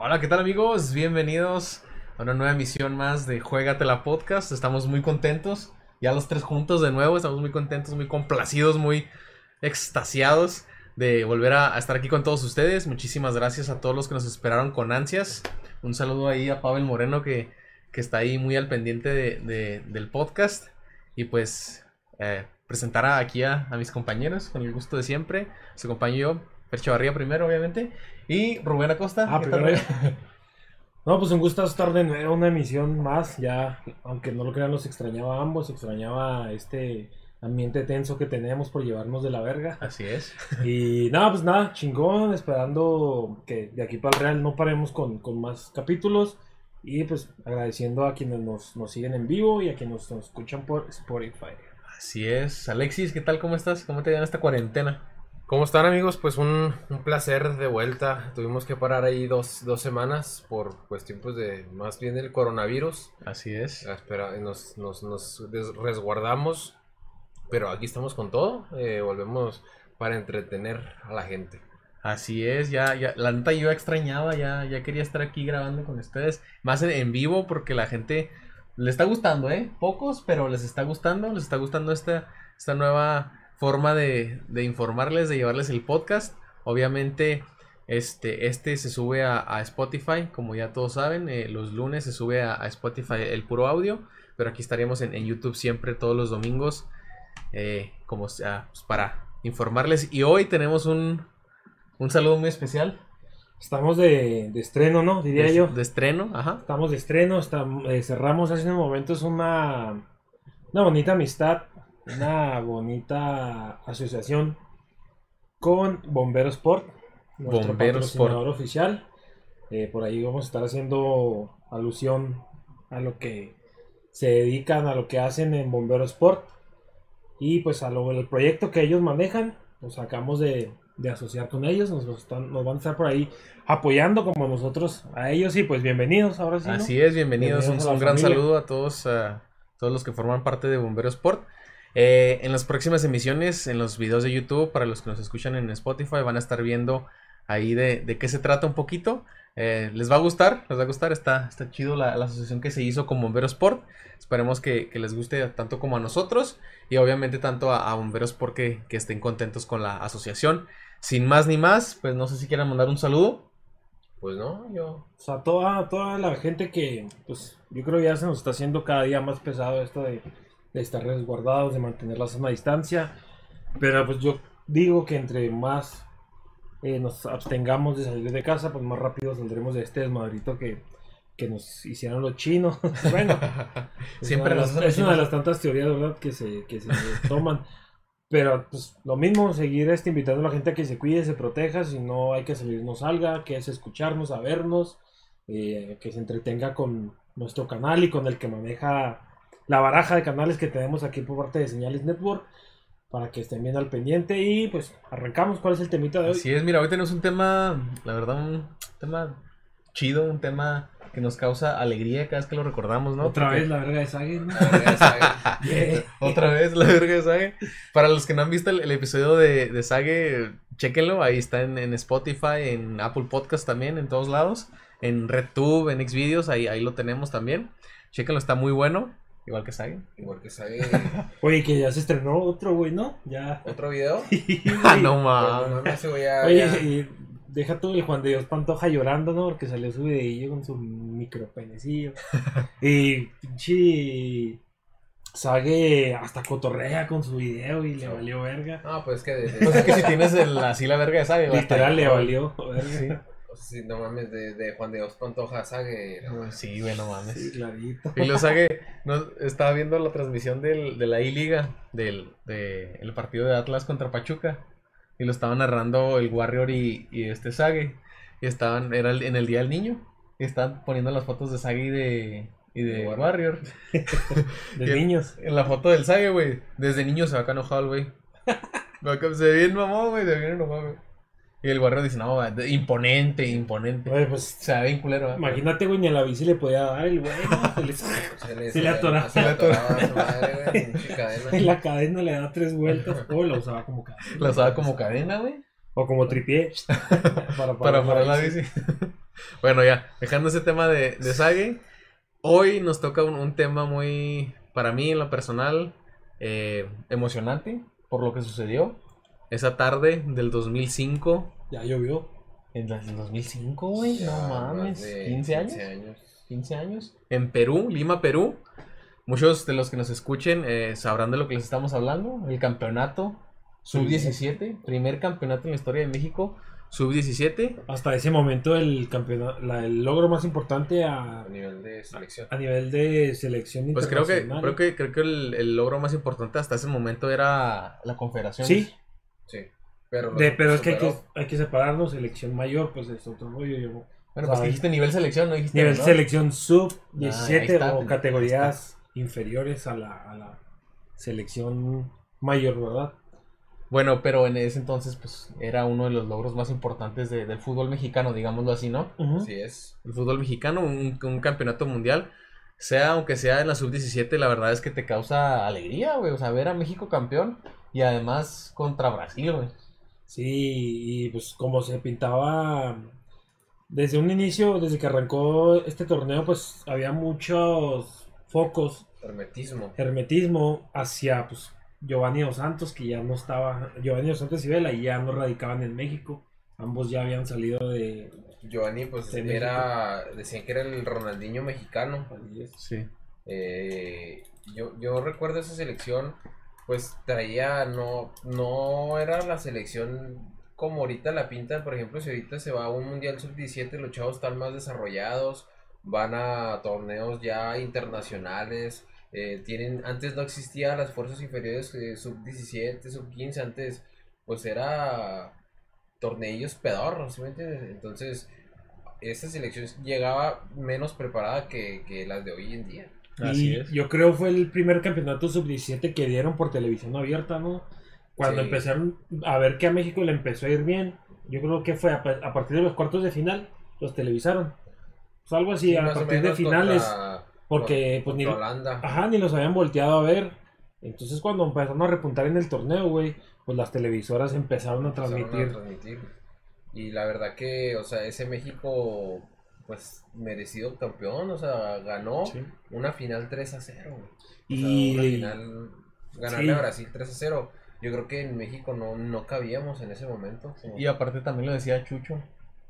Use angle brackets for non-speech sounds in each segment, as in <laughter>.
Hola, ¿qué tal amigos? Bienvenidos a una nueva emisión más de Juegatela Podcast. Estamos muy contentos, ya los tres juntos de nuevo, estamos muy contentos, muy complacidos, muy extasiados de volver a, estar aquí con todos ustedes. Muchísimas gracias a todos los que nos esperaron con ansias. Un saludo ahí a Pavel Moreno que, que está ahí muy al pendiente de- de- del podcast. Y pues eh, presentar aquí a, mis compañeros con el gusto de siempre. Su compañero yo, Fer Chavarría primero, obviamente. Y Rubén Acosta. Ah, ¿Qué primero. <laughs> No, pues un gusto estar de nuevo, una emisión más. Ya, aunque no lo crean, los extrañaba a ambos. Extrañaba este ambiente tenso que tenemos por llevarnos de la verga. Así es. <laughs> Y nada, pues nada, chingón. Esperando que de aquí para el Real no paremos con, con más capítulos. Y pues agradeciendo a quienes nos, nos siguen en vivo y a quienes nos escuchan por Spotify. Así es. Alexis, ¿qué tal? ¿Cómo estás? ¿Cómo te en esta cuarentena? ¿Cómo están amigos? Pues un, un placer de vuelta. Tuvimos que parar ahí dos, dos semanas por cuestión pues de más bien del coronavirus. Así es. Espera, nos, nos, nos resguardamos, pero aquí estamos con todo. eh, volvemos para entretener a la gente. Así es, ya, ya, la neta yo extrañaba, ya, ya quería estar aquí grabando con ustedes, más en, en vivo porque la gente le está gustando, ¿eh? Pocos, pero les está gustando, les está gustando esta, esta nueva forma de, de informarles, de llevarles el podcast. Obviamente, este, este se sube a, a Spotify, como ya todos saben, eh, los lunes se sube a, a Spotify el puro audio, pero aquí estaríamos en, en YouTube siempre todos los domingos, eh, como sea, pues, para informarles. Y hoy tenemos un, un saludo muy especial. Estamos de, de estreno, ¿no? Diría de, yo. de estreno, ajá. Estamos de estreno, eh, cerramos hace unos momentos una, una bonita amistad, una bonita asociación con Bombero Sport, nuestro Bombero patrocinador oficial. Eh, por ahí vamos a estar haciendo alusión a lo que se dedican, a lo que hacen en Bombero Sport y pues a lo el proyecto que ellos manejan. Nos sacamos de, de asociar con ellos, nos, están- nos van a estar por ahí apoyando como nosotros a ellos y pues bienvenidos ahora sí. ¿no? Así es, bienvenidos. Bienvenidos un, gran familia. saludo a todos, a todos los que forman parte de Bombero Sport. Eh, en las próximas emisiones, en los videos de YouTube, para los que nos escuchan en Spotify, van a estar viendo ahí de, de qué se trata un poquito. Eh, les va a gustar, les va a gustar, está, está chido la, la asociación que se hizo con Bombero Sport. Esperemos que, que les guste tanto como a nosotros y obviamente tanto a, a Bombero Sport que, que estén contentos con la asociación. Sin más ni más, pues no sé si quieran mandar un saludo. Pues no, yo. O sea, toda, toda la gente que, pues, yo creo ya se nos está haciendo cada día más pesado esto de, de estar resguardados, de mantener la sana distancia. Pero pues yo digo que entre más eh, nos abstengamos de salir de casa, pues más rápido saldremos de este desmadrito que, que nos hicieron los chinos. <laughs> bueno, es Siempre una de las- es una de las tantas teorías, ¿verdad? Que se, que se <laughs> toman. Pero pues lo mismo, seguir este, invitando a la gente a que se cuide, se proteja, si no hay que salir, no salga, que es escucharnos, a vernos, eh, que se entretenga con nuestro canal y con el que maneja la baraja de canales que tenemos aquí por parte de Señales Network, para que estén bien al pendiente y pues arrancamos, ¿cuál es el temita de hoy? Así es, mira, hoy tenemos un tema, la verdad, un tema chido, un tema que nos causa alegría cada vez que lo recordamos, ¿no? Otra Porque- vez la verga de Sage, ¿no? <laughs> Otra vez la verga de Sage. Para los que no han visto el, el episodio de, de Sage, chéquenlo. Ahí está en, en Spotify, en Apple Podcast también, en todos lados. En RedTube, en Xvideos, ahí, ahí lo tenemos también. Chéquenlo, está muy bueno. Igual que Sage. Igual que sabe. <laughs> Oye, que ya se estrenó otro, güey, ¿no? Ya. ¿Otro video? <laughs> <laughs> Ah, no Pues, mames. no, Oye, ya- y deja tú el Juan de Dios Pantoja llorando, ¿no? Porque salió su videillo con su micropenecillo. y pinche Sage hasta cotorrea con su video y le valió verga. No, pues es que de, de- No sé que si tienes el- así la verga de Sage. Literal le valió verga. Sí. O sea, sí, no mames, de, de Juan de Dios Pantoja Sague. no, Sí, güey, no mames. Sí, clarito. Y lo saque, <laughs> no, estaba viendo la transmisión del, de la I-Liga, del de, el partido de Atlas contra Pachuca. Y lo estaban narrando el Warrior y, y este Sage. Y estaban, era el- en el Día del Niño. Y estaban poniendo las fotos de Sage y de, y de Warrior. <laughs> De Y- niños. En la foto del Sage, güey. Desde niño se va acá enojado el güey. Va <laughs> Se ve bien mamón, güey. Se ve bien enojado, güey. Y el Warrior dice, no, imponente, imponente. Oye, pues Se ve bien culero, ¿eh? imagínate, güey, ni a la bici le podía dar el güey, ¿no? Se le- Se le, Se le atoraba. Se le atoraba a su madre, güey. pinche cadena. En <laughs> la cadena le da tres vueltas. O la usaba como cadena. La usaba como cadena, güey. O como tripié. para <laughs> Para parar la bici. <laughs> Bueno, ya, dejando ese tema de, de Sage, hoy nos toca un, un tema muy, para mí en lo personal, eh, emocionante por lo que sucedió. Esa tarde del 2005. Ya llovió. ¿En el 2005, güey? No mames. de 15 años. 15 años. 15 años. En Perú, Lima, Perú. Muchos de los que nos escuchen eh, sabrán de lo que les estamos hablando. El campeonato sub-17. Primer campeonato en la historia de México. Sub-17. Hasta ese momento el campeonato, la- el logro más importante a, A nivel de selección. a nivel de selección Pues creo que, creo que, creo que el, el logro más importante hasta ese momento era la confederación. Sí, Sí. Pero, de- pero es que hay, que hay que separarnos, selección mayor, pues es otro rollo. yo- Bueno, pues dijiste nivel selección, no dijiste Nivel menor. selección sub Ah, ahí 17 está, o categorías inferiores a la, a la selección mayor, ¿verdad? Bueno, pero en ese entonces, pues, era uno de los logros más importantes de- del fútbol mexicano, digámoslo así, ¿no? Así es. El fútbol mexicano, un, un campeonato mundial, sea aunque sea en la sub-17, la verdad es que te causa alegría, güey. O sea, ver a México campeón y además contra Brasil, güey. Sí, y pues como se pintaba desde un inicio, desde que arrancó este torneo, pues había muchos focos, Hermetismo. hermetismo hacia pues Giovanni Dos Santos, que ya no estaba, Giovanni Dos Santos y Vela ya no radicaban en México, ambos ya habían salido de... Giovanni, pues De era. Decían que era el Ronaldinho mexicano. Sí. Eh, yo, yo recuerdo esa selección, pues traía, no, no era la selección como ahorita la pintan, por ejemplo, si ahorita se va a un Mundial Sub-17, los chavos están más desarrollados, van a torneos ya internacionales, eh, tienen, antes no existía las fuerzas inferiores eh, Sub-17, Sub-15, antes pues era torneillos pedorros, ¿sí me entiendes? Entonces, esta selección llegaba menos preparada que, que las de hoy en día. Así y es. yo creo fue el primer campeonato sub-17 que dieron por televisión abierta, ¿no? Cuando Sí. empezaron a ver que a México le empezó a ir bien, yo creo que fue a, pa- a partir de los cuartos de final, los televisaron. Pues algo así, Sí, a partir de finales, contra- porque pues ni, ajá, ni los habían volteado a ver. Entonces cuando empezaron a repuntar en el torneo, güey, pues las televisoras empezaron a empezaron transmitir. Y la verdad que, o sea, ese México, pues, merecido campeón, o sea, ganó Sí. una final 3 a 0. güey. O sea, Y una final, ganarle sí. a Brasil 3 a 0. Yo creo que en México no, no cabíamos en ese momento. como- Y aparte también lo decía Chucho,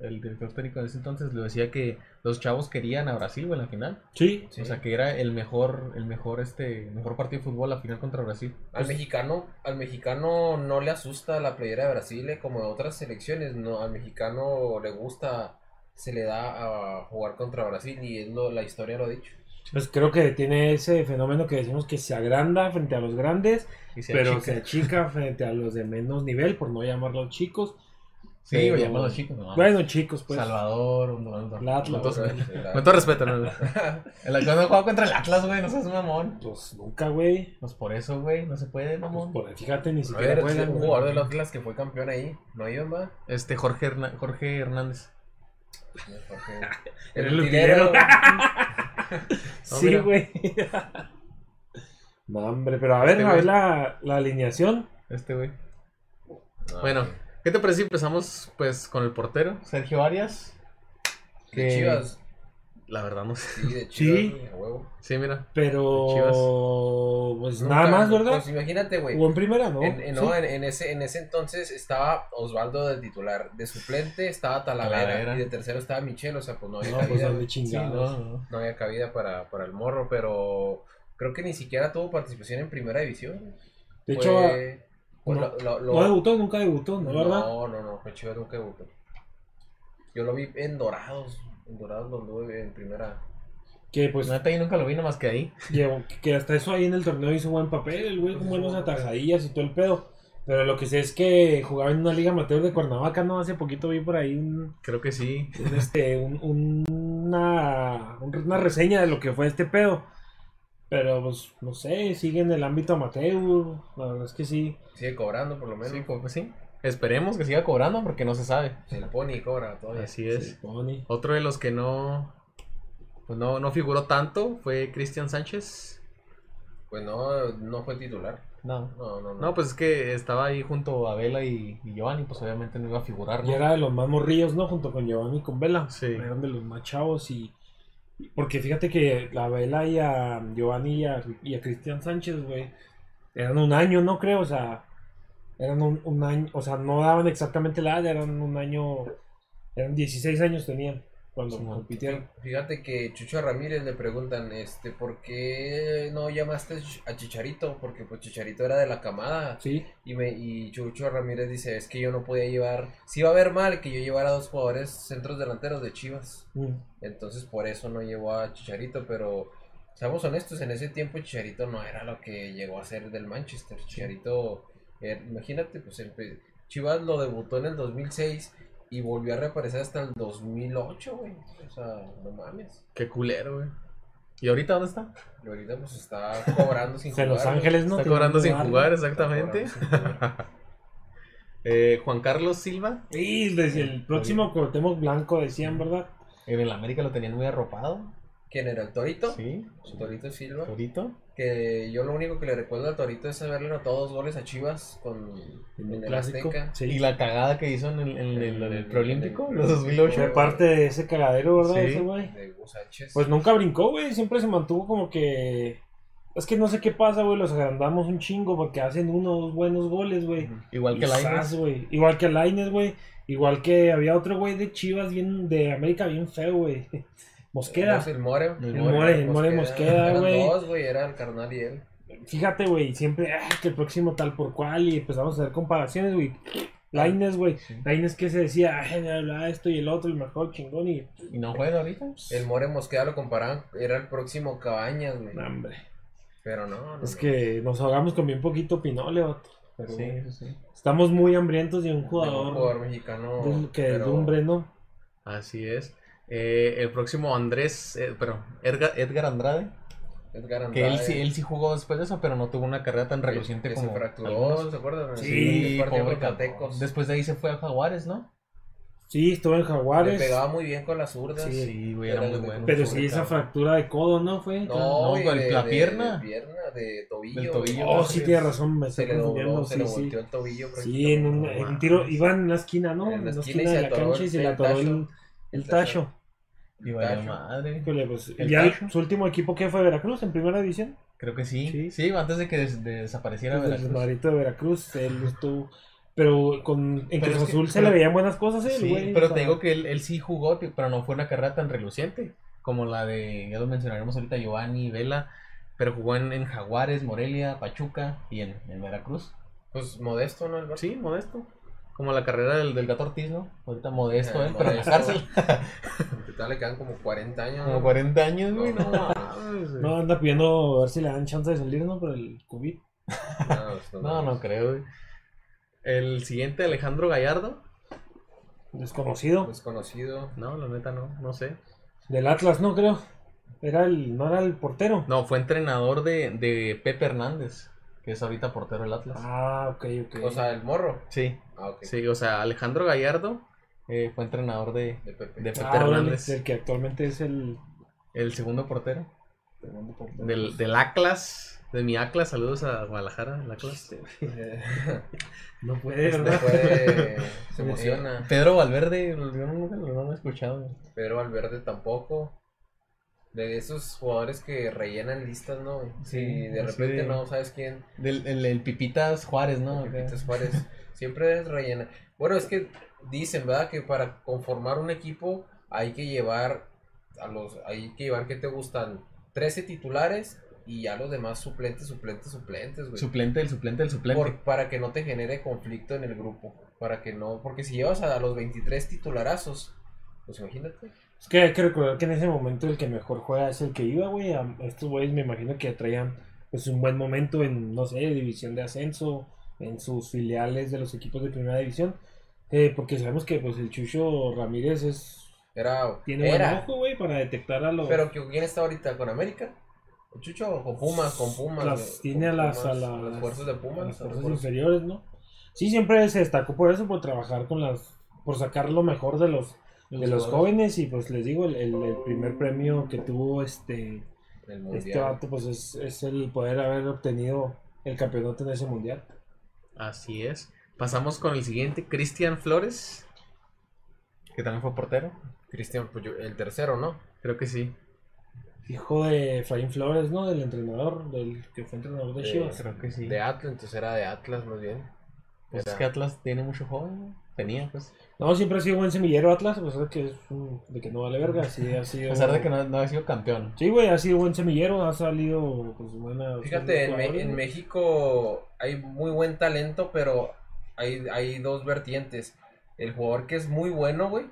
el director técnico de ese entonces, lo decía que los chavos querían a Brasil, en la final. sí, Sí. O sea, que era el mejor, el mejor, este, mejor partido de fútbol la final contra Brasil. Al Pues- mexicano, al mexicano no le asusta la playera de Brasil eh, como a otras selecciones, no, al mexicano le gusta, se le da a jugar contra Brasil y es lo, la historia lo ha dicho. pues creo que tiene ese fenómeno que decimos que se agranda frente a los grandes Y se pero achica. se achica frente a los de menos nivel, por no llamarlos chicos. Sí, pero- güey, llamados chicos, no. Bueno, chicos, pues. Salvador, El Atlas, con todo- respeto, ¿no? <laughs> El Atlas juega contra el Atlas, güey, no seas mamón. Pues nunca, güey. Pues por eso, güey, no se puede, Pues mamón. por, fíjate, ni siquiera ver, un jugador del Atlas que fue campeón ahí, ¿no iban, va? Este Jorge, Jorge Hernández. El utilero. <laughs> Sí, güey. no, hombre, pero a ver, Este a ver güey. la, la alineación. Este, güey. No, Bueno. ¿qué te parece si empezamos, pues, con el portero, Sergio Arias? que- Chivas. La verdad no sé. Sí, de <laughs> Chivas, Sí. güey, a huevo. Sí, mira. Pero. Pues Nunca- nada más, ¿verdad? Pues imagínate, güey. Jugó en primera, ¿no? En, en- Sí. no, en, en ese, en ese entonces estaba Osvaldo de titular, de suplente estaba Talavera, Talavera. y de tercero estaba Michel, o sea, pues no había No, pues cabida. Sí, no, no. no había cabida para, para el morro, pero creo que ni siquiera tuvo participación en primera división. De hecho, Fue- fue no- lo- lo- lo- no debutó, nunca debutó, ¿no? ¿Verdad? No, no, no, Chivas nunca debutó. Yo lo vi en Dorados, en Dorados lo anduve en primera. Que pues Neta, yo nunca lo vi nada más que ahí. Llevo- que hasta eso ahí en el torneo hizo buen papel, el güey, con buenas atajadillas y todo el pedo. Pero lo que sé es que jugaba en una liga amateur de Cuernavaca, ¿no? Hace poquito vi por ahí un, Creo que sí. un, este, un- un- una, un- una reseña de lo que fue este pedo. Pero pues, no sé, sigue en el ámbito amateur. La verdad es que sí. Sigue cobrando por lo menos. Sí, pues sí. Esperemos que siga cobrando porque no se sabe. Se la pone y cobra todavía. Así es. Sí, Pony. Otro de los que no, pues no, no figuró tanto fue Cristian Sánchez. Pues no, no fue titular. No. No, no, no. No, pues es que estaba ahí junto a Vela y, y Giovanni, pues obviamente no iba a figurar, Y ¿no? era de los más morrillos, ¿no? Junto con Giovanni y con Vela. Sí. Eran de los más chavos y... Porque fíjate que la Vela y a Giovanni y a, y a Cristian Sánchez, güey, eran un año, ¿no? Creo, o sea, eran un, un año, o sea, no daban exactamente la edad, eran un año, eran 16 años tenían cuando Sí, compitieron. Fíjate que Chucho Ramírez le preguntan, este, ¿por qué no llamaste a Chicharito? Porque pues Chicharito era de la camada. Sí, Y, me, y Chucho Ramírez dice, es que yo no podía llevar, si iba a ver mal que yo llevara dos jugadores centros delanteros de Chivas. mm, Entonces por eso no llevó a Chicharito, pero seamos honestos, en ese tiempo Chicharito no era lo que llegó a ser del Manchester. Chicharito, eh, imagínate, pues Chivas lo debutó en el 2006 y volvió a reaparecer hasta el 2008, güey. O sea, no mames. Qué culero, güey. ¿Y ahorita dónde está? Y ahorita pues está cobrando <laughs> sin en jugar. Los güey. Ángeles, ¿no? Está cobrando sin jugar, exactamente. <laughs> <laughs> Eh, Juan Carlos Silva, Sí, desde el próximo Cuauhtémoc Blanco decían, ¿verdad? en el América lo tenían muy arropado. ¿Quién era? ¿El Torito? Sí, Torito Silva. Torito. Que yo lo único que le recuerdo al Torito es haberle anotado dos goles a Chivas con, En el el clásico. Azteca. Sí. Y la cagada que hizo en el, en el- el el los preolímpico. 2008. Fue parte de ese cagadero, ¿verdad? Sí. Ese güey. De Hugo Sánchez. Pues nunca brincó, güey. Siempre se mantuvo como que. Es que no sé qué pasa, güey. Los agrandamos un chingo porque hacen unos buenos goles, güey. Igual que güey. Igual que Laines, güey. Igual que había otro güey de Chivas, bien de América, bien feo, güey. Mosqueda. El More. El More, el More Mosqueda, Eran güey. dos, güey. Era el carnal y él. Fíjate, güey. Siempre, ah, que el próximo tal por cual. Y empezamos a hacer comparaciones, güey. Laines, güey. Sí. Laines que se decía, ay, bla, esto y el otro, el mejor chingón. Y. ¿Y no juega ahorita? El More Mosqueda lo comparaban. Era el próximo Cabañas, güey. Hombre. Pero no, no. Es no. que nos ahogamos con bien poquito pinole, vato. Pero, Sí, sí, sí. Estamos muy hambrientos de un De un jugador, jugador mexicano. de- que pero- lumbre, ¿no? Así es. Eh, el próximo Andrés, eh, pero Edgar, Edgar Andrade, Edgar que él Andrade, sí, él sí jugó después de eso, pero no tuvo una carrera tan reluciente que como se fracturó, algunos. ¿se acuerdan? Sí, partido pobre. Después de ahí se fue a Jaguares, ¿no? Sí, estuvo en Le Jaguares. pegaba muy bien con las zurdas. Sí. Sí, güey, Era era muy bueno. Pero sí, esa fractura de codo, ¿no? Fue. No, No, con la de- pierna. De, pierna, de tobillo. Del tobillo. Oh, sí, sí, sí. tiene razón, me Se estoy le confundiendo. dobló, se Sí, le sí. volteó el tobillo. Sí, en un, en un tiro, iban en una esquina, ¿no? En En la una esquina de la cancha y se le atoró el, el El tacho. Y vaya. Híjole, madre. pues, ¿El ya tacho? su último equipo que fue Veracruz en primera división. Creo que sí. Sí. Sí, antes de que des- de desapareciera Desde el Veracruz. Madrito de Veracruz, él estuvo. Pero con, en Pero Cruz que- Azul se pero- le veían buenas cosas, ¿eh? Sí, güey, pero o te digo que él, él sí jugó, pero no fue una carrera tan reluciente como la de, ya lo mencionaremos ahorita, Giovanni, Vela, pero jugó en, en Jaguares, Morelia, Pachuca y en, en Veracruz. Pues modesto, ¿no? El? Sí, modesto. Como la carrera del, del gato Ortiz, ¿no? Ahorita modesto, Eh, ¿eh? Pero en la cárcel. En total le quedan como 40 años. Como ¿no? 40 años, güey, no mames. No, anda pidiendo a ver si le dan chance de salir, ¿no? Por el COVID. No, pues, No, no creo, güey. El siguiente, Alejandro Gallardo. Desconocido. Desconocido. No, la neta no, no sé. Del Atlas, no creo. Era el, no era el portero. No, fue entrenador de, de Pepe Hernández, que es ahorita portero del Atlas. Ah, ok, ok. O sea, el morro. Sí, Ah, ok. sí, o sea, Alejandro Gallardo eh, fue entrenador de, De Pepe. de Pepe Ah, Hernández, el que actualmente es el el segundo portero segundo portero. del, del Atlas, de mi Atlas. Saludos a Guadalajara, el Atlas. Eh, <laughs> No puede, se ¿verdad? puede- se emociona. Pedro Valverde, yo nunca lo no lo he escuchado. Pedro Valverde tampoco. De esos jugadores que rellenan listas, ¿no? Sí, de repente no sabes quién. Del, el, el Pipitas Juárez, ¿no? Pepitas Juárez. <laughs> Siempre es rellena. Bueno, es que dicen, ¿verdad? Que para conformar un equipo hay que llevar a los, hay que llevar, ¿qué te gustan? 13 titulares y ya los demás suplentes, suplentes, suplentes, güey. Suplente, el suplente, el suplente. Por- para que no te genere conflicto en el grupo. Para que no, porque si llevas a, los 23 titularazos, pues imagínate. Es que hay que recordar que en ese momento el que mejor juega es el que iba, güey. A- Estos güeyes me imagino que traían pues un buen momento en, no sé, división de ascenso, en sus filiales de los equipos de primera división. Eh, porque sabemos que pues el Chucho Ramírez es Era, tiene buen era. ojo, güey, para detectar a los Pero ¿quién está ahorita con América? ¿Con Chucho con Pumas? Con Pumas. Las- tiene con a las- Pumas, a las- las fuerzas de Pumas. las fuerzas- inferiores, ¿no? Sí, siempre se destacó por eso, por trabajar con las, por sacar lo mejor de los, de los jóvenes y pues les digo, el, el- el primer premio que tuvo este Este vato, pues es, es el poder haber obtenido el campeonato en ese mundial. Así es. Pasamos con el siguiente, Cristian Flores, que también fue portero. Cristian, pues, yo- el tercero, ¿no? Creo que sí. Hijo de Efraín Flores, ¿no? Del entrenador, del que fue entrenador de De- Chivas. Creo que sí. De Atlas, entonces era de Atlas más bien. Pues es que Atlas tiene mucho joven. ¿No? Tenía, pues. No, siempre ha sido buen semillero Atlas, a pesar de que es un- de que no vale verga, sí ha sido... A pesar de que no, no ha sido campeón. Sí, güey, ha sido buen semillero, ha salido pues buena... Fíjate, en, Me- en. México hay muy buen talento, pero hay, hay dos vertientes. El jugador que es muy bueno, güey,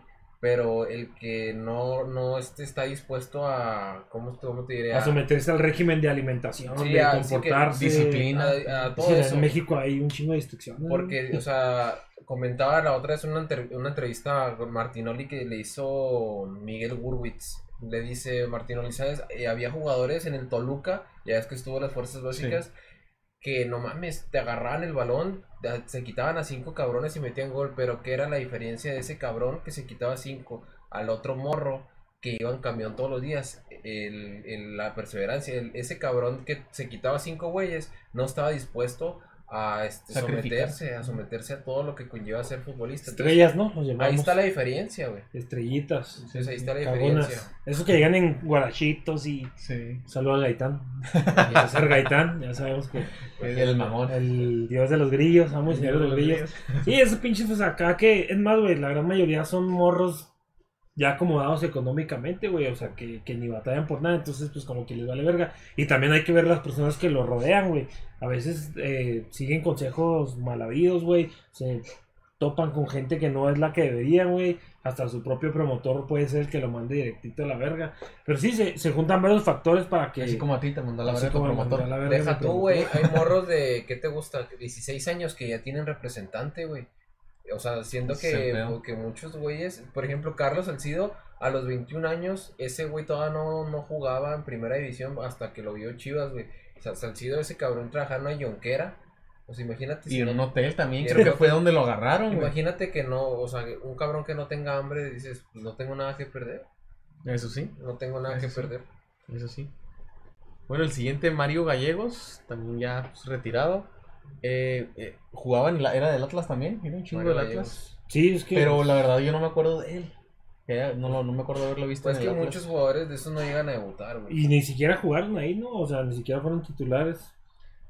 pero el que no, no este, está dispuesto a, ¿cómo, te- cómo te diré? A someterse al régimen de alimentación, Sí, de a- sí comportarse. disciplina. a, todo eso. en México hay un chingo de instrucciones. Porque, o sea, comentaba la otra vez una, una entrevista con Martinoli que le hizo Miguel Gurwitz. Le dice Martinoli, ¿sabes? Eh, había jugadores en el Toluca, ya es que estuvo en las fuerzas básicas, que no mames, te agarraban el balón, se quitaban a cinco cabrones y metían gol, pero ¿qué era la diferencia de ese cabrón que se quitaba cinco al otro morro que iba en camión todos los días? El- la perseverancia, el- ese cabrón que se quitaba cinco güeyes no estaba dispuesto a este, someterse, a someterse a todo lo que conlleva ser futbolista. Entonces, Estrellas, ¿no? Los llamamos. ahí está la diferencia, güey. Estrellitas. Entonces, ahí está la cagonas. diferencia. Esos que llegan en guarachitos y Sí. saludan <laughs> a Gaitán. Y César Gaitán, ya sabemos que El mamón. el dios de los grillos, amo y señor de los grillos. Sí, esos pinches pues acá que, es más, güey, la gran mayoría son morros ya acomodados económicamente, güey, o sea, que, que ni batallan por nada, entonces pues como que les vale verga. Y también hay que ver las personas que lo rodean, güey. A veces eh, siguen consejos mal habidos, güey, se topan con gente que no es la que deberían, güey. Hasta su propio promotor puede ser el que lo mande directito a la verga. Pero sí, se, se juntan varios factores para que... Así como a ti te mandó la verga tu promotor. la verga Deja tú, güey. Hay <laughs> morros de, ¿qué te gusta? 16 años que ya tienen representante, güey. O sea, siendo que, que muchos güeyes, por ejemplo, Carlos Salcido, a los 21 años, ese güey todavía no, no jugaba en primera división hasta que lo vio Chivas, güey. O sea, Salcido, ese cabrón trabajando en Yonquera. O sea, imagínate. Y si en no- un hotel también, creo que fue donde lo agarraron, güey. Imagínate que no, o sea, un cabrón que no tenga hambre, dices, pues no tengo nada que perder. Eso sí, No tengo nada Eso que sí. perder. eso sí. Bueno, el siguiente, Mario Gallegos, también ya pues, retirado. Eh, eh, jugaba en la, era del Atlas también, era un chingo Mario del Atlas. Gallegos. Sí, es que... Pero la verdad yo no me acuerdo de él. No, no me acuerdo de haberlo visto Pues en que el Atlas. muchos jugadores de esos no llegan a debutar, güey. Y ni siquiera jugaron ahí, ¿no? O sea, ni siquiera fueron titulares.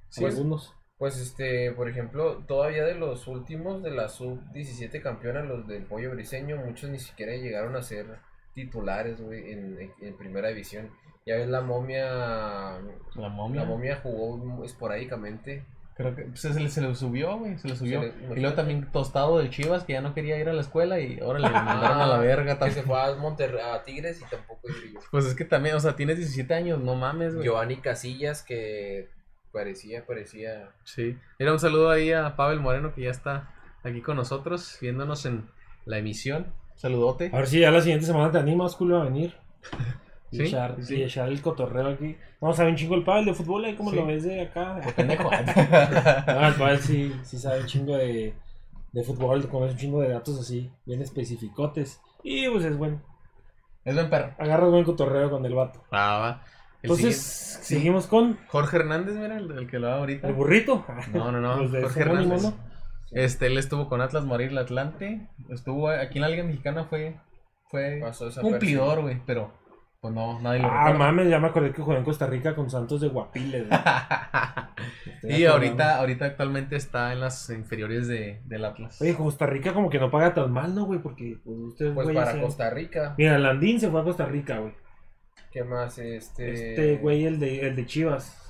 Sí, algunos. Pues este, por ejemplo, todavía de los últimos de la sub-17 campeona, los del Pollo Briseño, muchos ni siquiera llegaron a ser titulares, güey, en, en primera división. Ya ves, la momia, La momia. la momia jugó esporádicamente. Creo que pues, se, le, se le subió, güey, se le subió. le- y luego también Tostado del Chivas, que ya no quería ir a la escuela y ahora le mandaron a la verga. Ah, Que se también. fue a Monterrey, a Tigres y tampoco brilló. Pues es que también, o sea, tienes 17 años, no mames, güey. Giovanni Casillas, que parecía, parecía... Sí. Era un saludo ahí a Pavel Moreno, que ya está aquí con nosotros, viéndonos en la emisión. Saludote. A ver si ya la siguiente semana te animas, culo, a venir. <laughs> Y, Sí, echar, sí. y echar el cotorreo aquí. Vamos a ver un chingo el pádel de fútbol ahí como Sí. lo ves de acá. <laughs> Pendejo. <laughs> <laughs> No, el pádel sí, sí sabe un chingo de, de fútbol, conoce un chingo de datos así, bien especificotes. Y pues es bueno. es buen perro. Agarras buen cotorreo con el vato. Ah, va. El Entonces, siguiente- seguimos con Jorge Hernández, mira, el, el que lo va ahorita. el burrito. No, no, no. De Jorge Hernández. Este, él estuvo con Atlas Morir Atlante. Estuvo aquí en la Liga Mexicana, fue, fue Pasó esa cumplidor, güey, pero pues no, nadie lo Ah, recuerda. mames, ya me acordé que jugó en Costa Rica con Santos de Guapiles. güey. <laughs> Estoy y acordando. ahorita, ahorita actualmente está en las inferiores de, del Atlas. Oye, Costa Rica como que no paga tan mal, ¿no, güey? Porque pues, ustedes, Pues para Costa Rica. Mira, Landín se fue a Costa Rica, güey. ¿Qué más? Este... Este güey, el de, el de Chivas.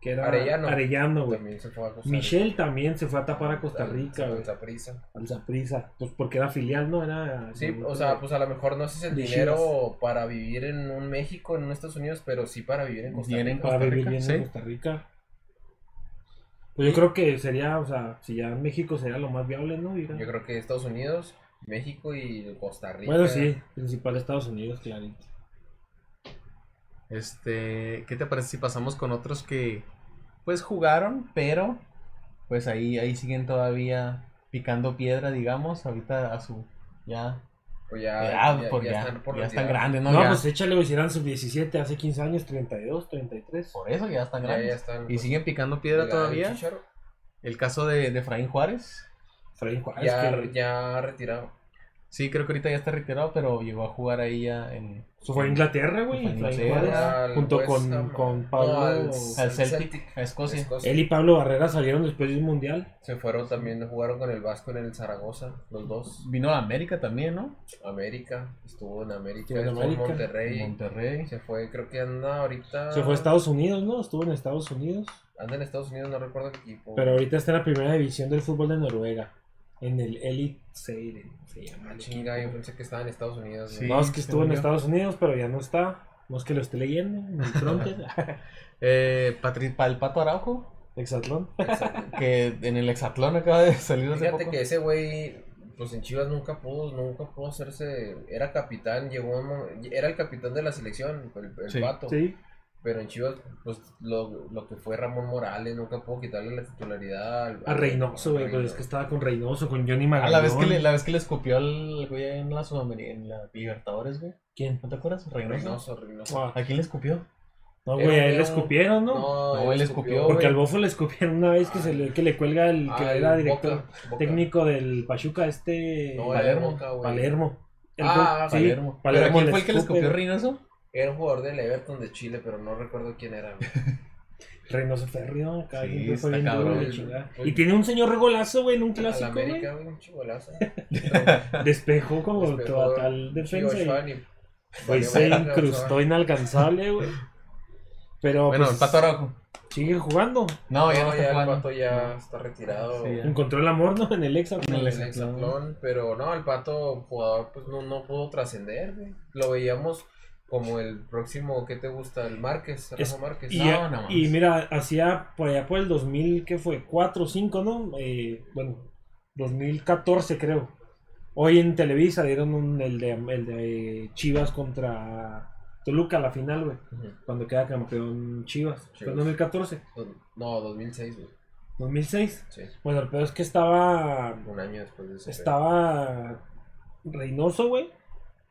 Que era Arellano. Arellano, güey. También se fue a Costa Michelle también se fue a tapar a Costa Rica, al Zaprisa. Pues porque era filial, ¿no? Era. Sí, o sea, pues a lo mejor no haces el De dinero para vivir en un México, en un Estados Unidos, pero sí para vivir en Costa Rica. para Costa vivir Rica, bien sí. en Costa Rica. Pues yo creo que sería, o sea, si ya México sería lo más viable, ¿no? Yo creo que Estados Unidos, México y Costa Rica. Bueno, sí, principal Estados Unidos, clarito. Este, ¿qué te parece si pasamos con otros que pues jugaron, pero pues ahí ahí siguen todavía picando piedra, digamos, ahorita a su ya Pues ya, Ya, ya, por- ya ya- están por ya están retirar. grandes, ¿no? No, Ya. pues échale, güey, si eran sub-17 hace 15 años, 32, 33. Por eso ya están Ya, ya grandes. están. Y pues, siguen picando piedra todavía. El caso de, de Efraín Juárez. Freddy Juárez, Ya, que ya retirado. Sí, creo que ahorita ya está retirado, pero llegó a jugar ahí ya en. se fue a Inglaterra, güey. Inglaterra. Junto West con, con no, Pablo. al- Al al Celtic, a Escocia. Él y Pablo Barrera salieron después de un mundial. Se fueron también, jugaron con el Vasco en el Zaragoza, los dos. Vino a América también, ¿no? América, estuvo en América, Estuvo en estuvo en América. Monterrey. Monterrey. Se fue, creo que anda ahorita. Se fue a Estados Unidos, ¿no? Estuvo en Estados Unidos. Anda en Estados Unidos, no recuerdo qué equipo. Pero ahorita está en la primera división del fútbol de Noruega. En el Elite se llama. Ah, chinga, yo pensé que estaba en Estados Unidos. Sí. güey. No, es que estuvo en. Estados Unidos, pero ya no está. No es que lo esté leyendo. En el. <laughs> Eh, Patri- pa- el Pato Araujo, Exatlón. que en el Hexatlón acaba de salir hace Fíjate poco. que ese güey, pues en Chivas nunca pudo, nunca pudo hacerse. Era capitán, llegó era el capitán de la selección, el, el Sí, pato. Sí. Pero en Chivas, pues lo, lo que fue Ramón Morales, nunca pudo quitarle la titularidad al- A Reynoso, güey. Pues es que estaba con Reynoso, con Johnny Magallón. Ah, la vez que le, la vez que le escupió al güey en la Sudamérica, en la Libertadores, güey. ¿Quién? ¿No te acuerdas? Reynoso. Reynoso, Reynoso. Ah, ¿A quién le escupió? No, güey, a él le escupieron, ¿no? No, él escupió, Porque al bofo le escupieron una vez que, se le, que le cuelga el que Ah, era el director Boca, Boca. técnico del Pachuca, este No, Palermo. Boca. Palermo. El Ah, go- sí, Palermo. Palermo ¿Pero quién le fue el que le escupió. Reynoso? Era un jugador del Everton de Chile, pero no recuerdo quién era. güey. <laughs> Reynoso Ferrio, acá Sí, está cabrón. la. Y tiene un señor regolazo, güey, en un clásico, güey. América, güey, un chigolazo. <laughs> Despejó como Despejó toda tal un defensa. y, Güey, valió se incrustó inalcanzable, güey. Pero Bueno, pues, el Pato Araujo. sigue jugando. No, ya no, No, está ya el jugando. pato ya está retirado. Sí, ya. Encontró el amor, ¿no? En el. En el. Hexatlón, pero no, el pato jugador pues no, no pudo trascender, güey. Lo veíamos como el próximo, ¿qué te gusta? El Márquez, Rafa Márquez. Y, No, no y mira, hacía por allá por el 2000, ¿qué fue? 4 o 5, ¿no? Eh, bueno, 2014 creo. Hoy en Televisa dieron un- el, de, el de Chivas contra Toluca, la final, güey. Ujú. Cuando queda campeón Chivas. Fue en Chivas. 2014. No, 2006, güey. 2006. Sí, Bueno, el peor es que estaba. un año después de ese. Estaba Reynoso, güey.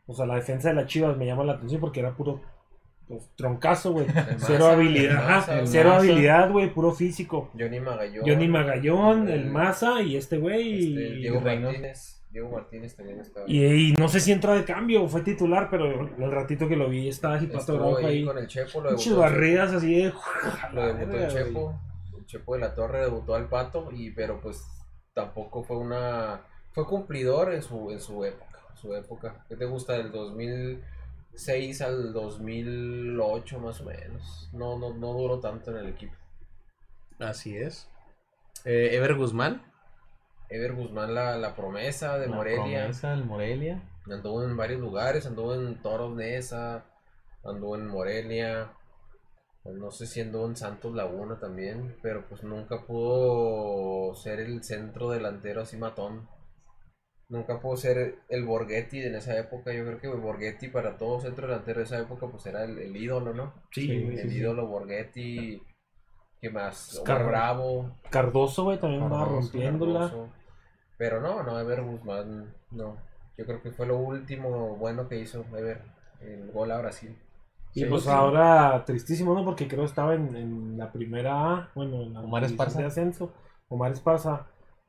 O sea, la defensa de las Chivas me llama la atención porque era puro pues, troncazo, güey. El Cero habilidad, el el cero habilidad, güey, puro físico. Johnny Magallón. Johnny Magallón, el Maza y este güey. este, y- Diego. Martínez. Diego Martínez también estaba. y, y no sé si entró de cambio, fue titular, pero el ratito que lo vi estaba el Araujo ahí ahí. con el Chepo, lo debutó, barridas así de. lo debutó el. Chepo. El Chepo de la Torre debutó al Pato, y pero pues tampoco fue una. Fue cumplidor en su, en su época. Su época. ¿Qué te gusta? Del 2006 al 2008 más o menos. No, no, no duró tanto en el equipo. Así es. Eh, Ever Guzmán. Ever Guzmán, la, la promesa de la Morelia. promesa del Morelia. Anduvo en varios lugares, anduvo en Toros Nesa, anduvo en Morelia, no sé si anduvo en Santos Laguna también, pero pues nunca pudo ser el centro delantero así matón. Nunca pudo ser el Borghetti en esa época. Yo creo que el Borghetti para todo centro delantero de esa época pues era el, el ídolo, ¿no? Sí, El sí, sí. ídolo Borghetti. ¿Qué más? Car- Omar Bravo. Cardoso, güey, también Cardoso, rompiéndola. Cardoso. Pero no, no, Ever Guzmán, no. Yo creo que fue lo último bueno que hizo Ever, el gol a Brasil. Y Sí, pues sí. ahora tristísimo, ¿no? Porque creo que estaba en, en la primera A, bueno, en la Omar Esparza. de ascenso. Omar Esparza.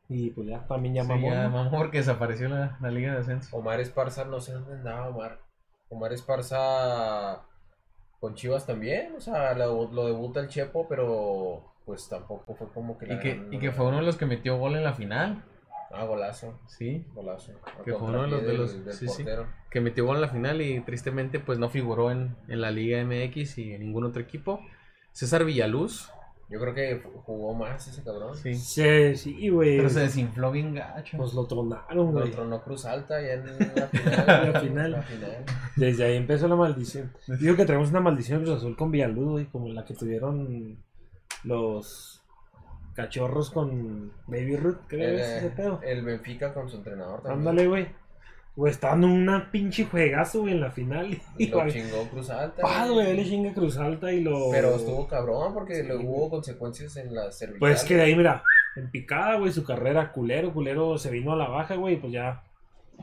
Y pues ya también ya Sí, mamó, ya ¿no? mamó porque desapareció la, la Liga de Ascenso. Omar Esparza, no sé dónde andaba Omar. Omar Esparza con Chivas también, o sea, lo, lo debuta el Chepo, pero pues tampoco fue como que... Y la que, gran- y que fue uno de los que metió gol en la final. Ah, golazo, Sí. golazo. A Que fue uno de los- contrapié de los- del- del sí, sí. portero. Que metió gol en la final y tristemente pues no figuró en, en la Liga MX y en ningún otro equipo. César Villaluz. Yo creo que jugó más ese cabrón. Sí. Sí, sí, güey. Pero se desinfló bien gacho. Pues lo tronaron, Lo güey. tronó Cruz Alta ya en la <laughs> final. La final. La final. Desde ahí empezó la maldición. Digo que tenemos una maldición de Cruz Azul con Villaluz, güey, como la que tuvieron los cachorros con Baby Ruth, creo El, es ese pedo. el Benfica con su entrenador también. Ándale, güey. Güey, estaban en una pinche juegazo, güey, en la final. <laughs> Y lo güey, chingó Cruz Alta. ah, güey, le chinga Cruz Alta y lo... Pero estuvo cabrón porque Sí, le güey. hubo consecuencias en la cervical. Pues que de ahí, mira, en picada, güey, su carrera culero, culero, se vino a la baja, güey, pues ya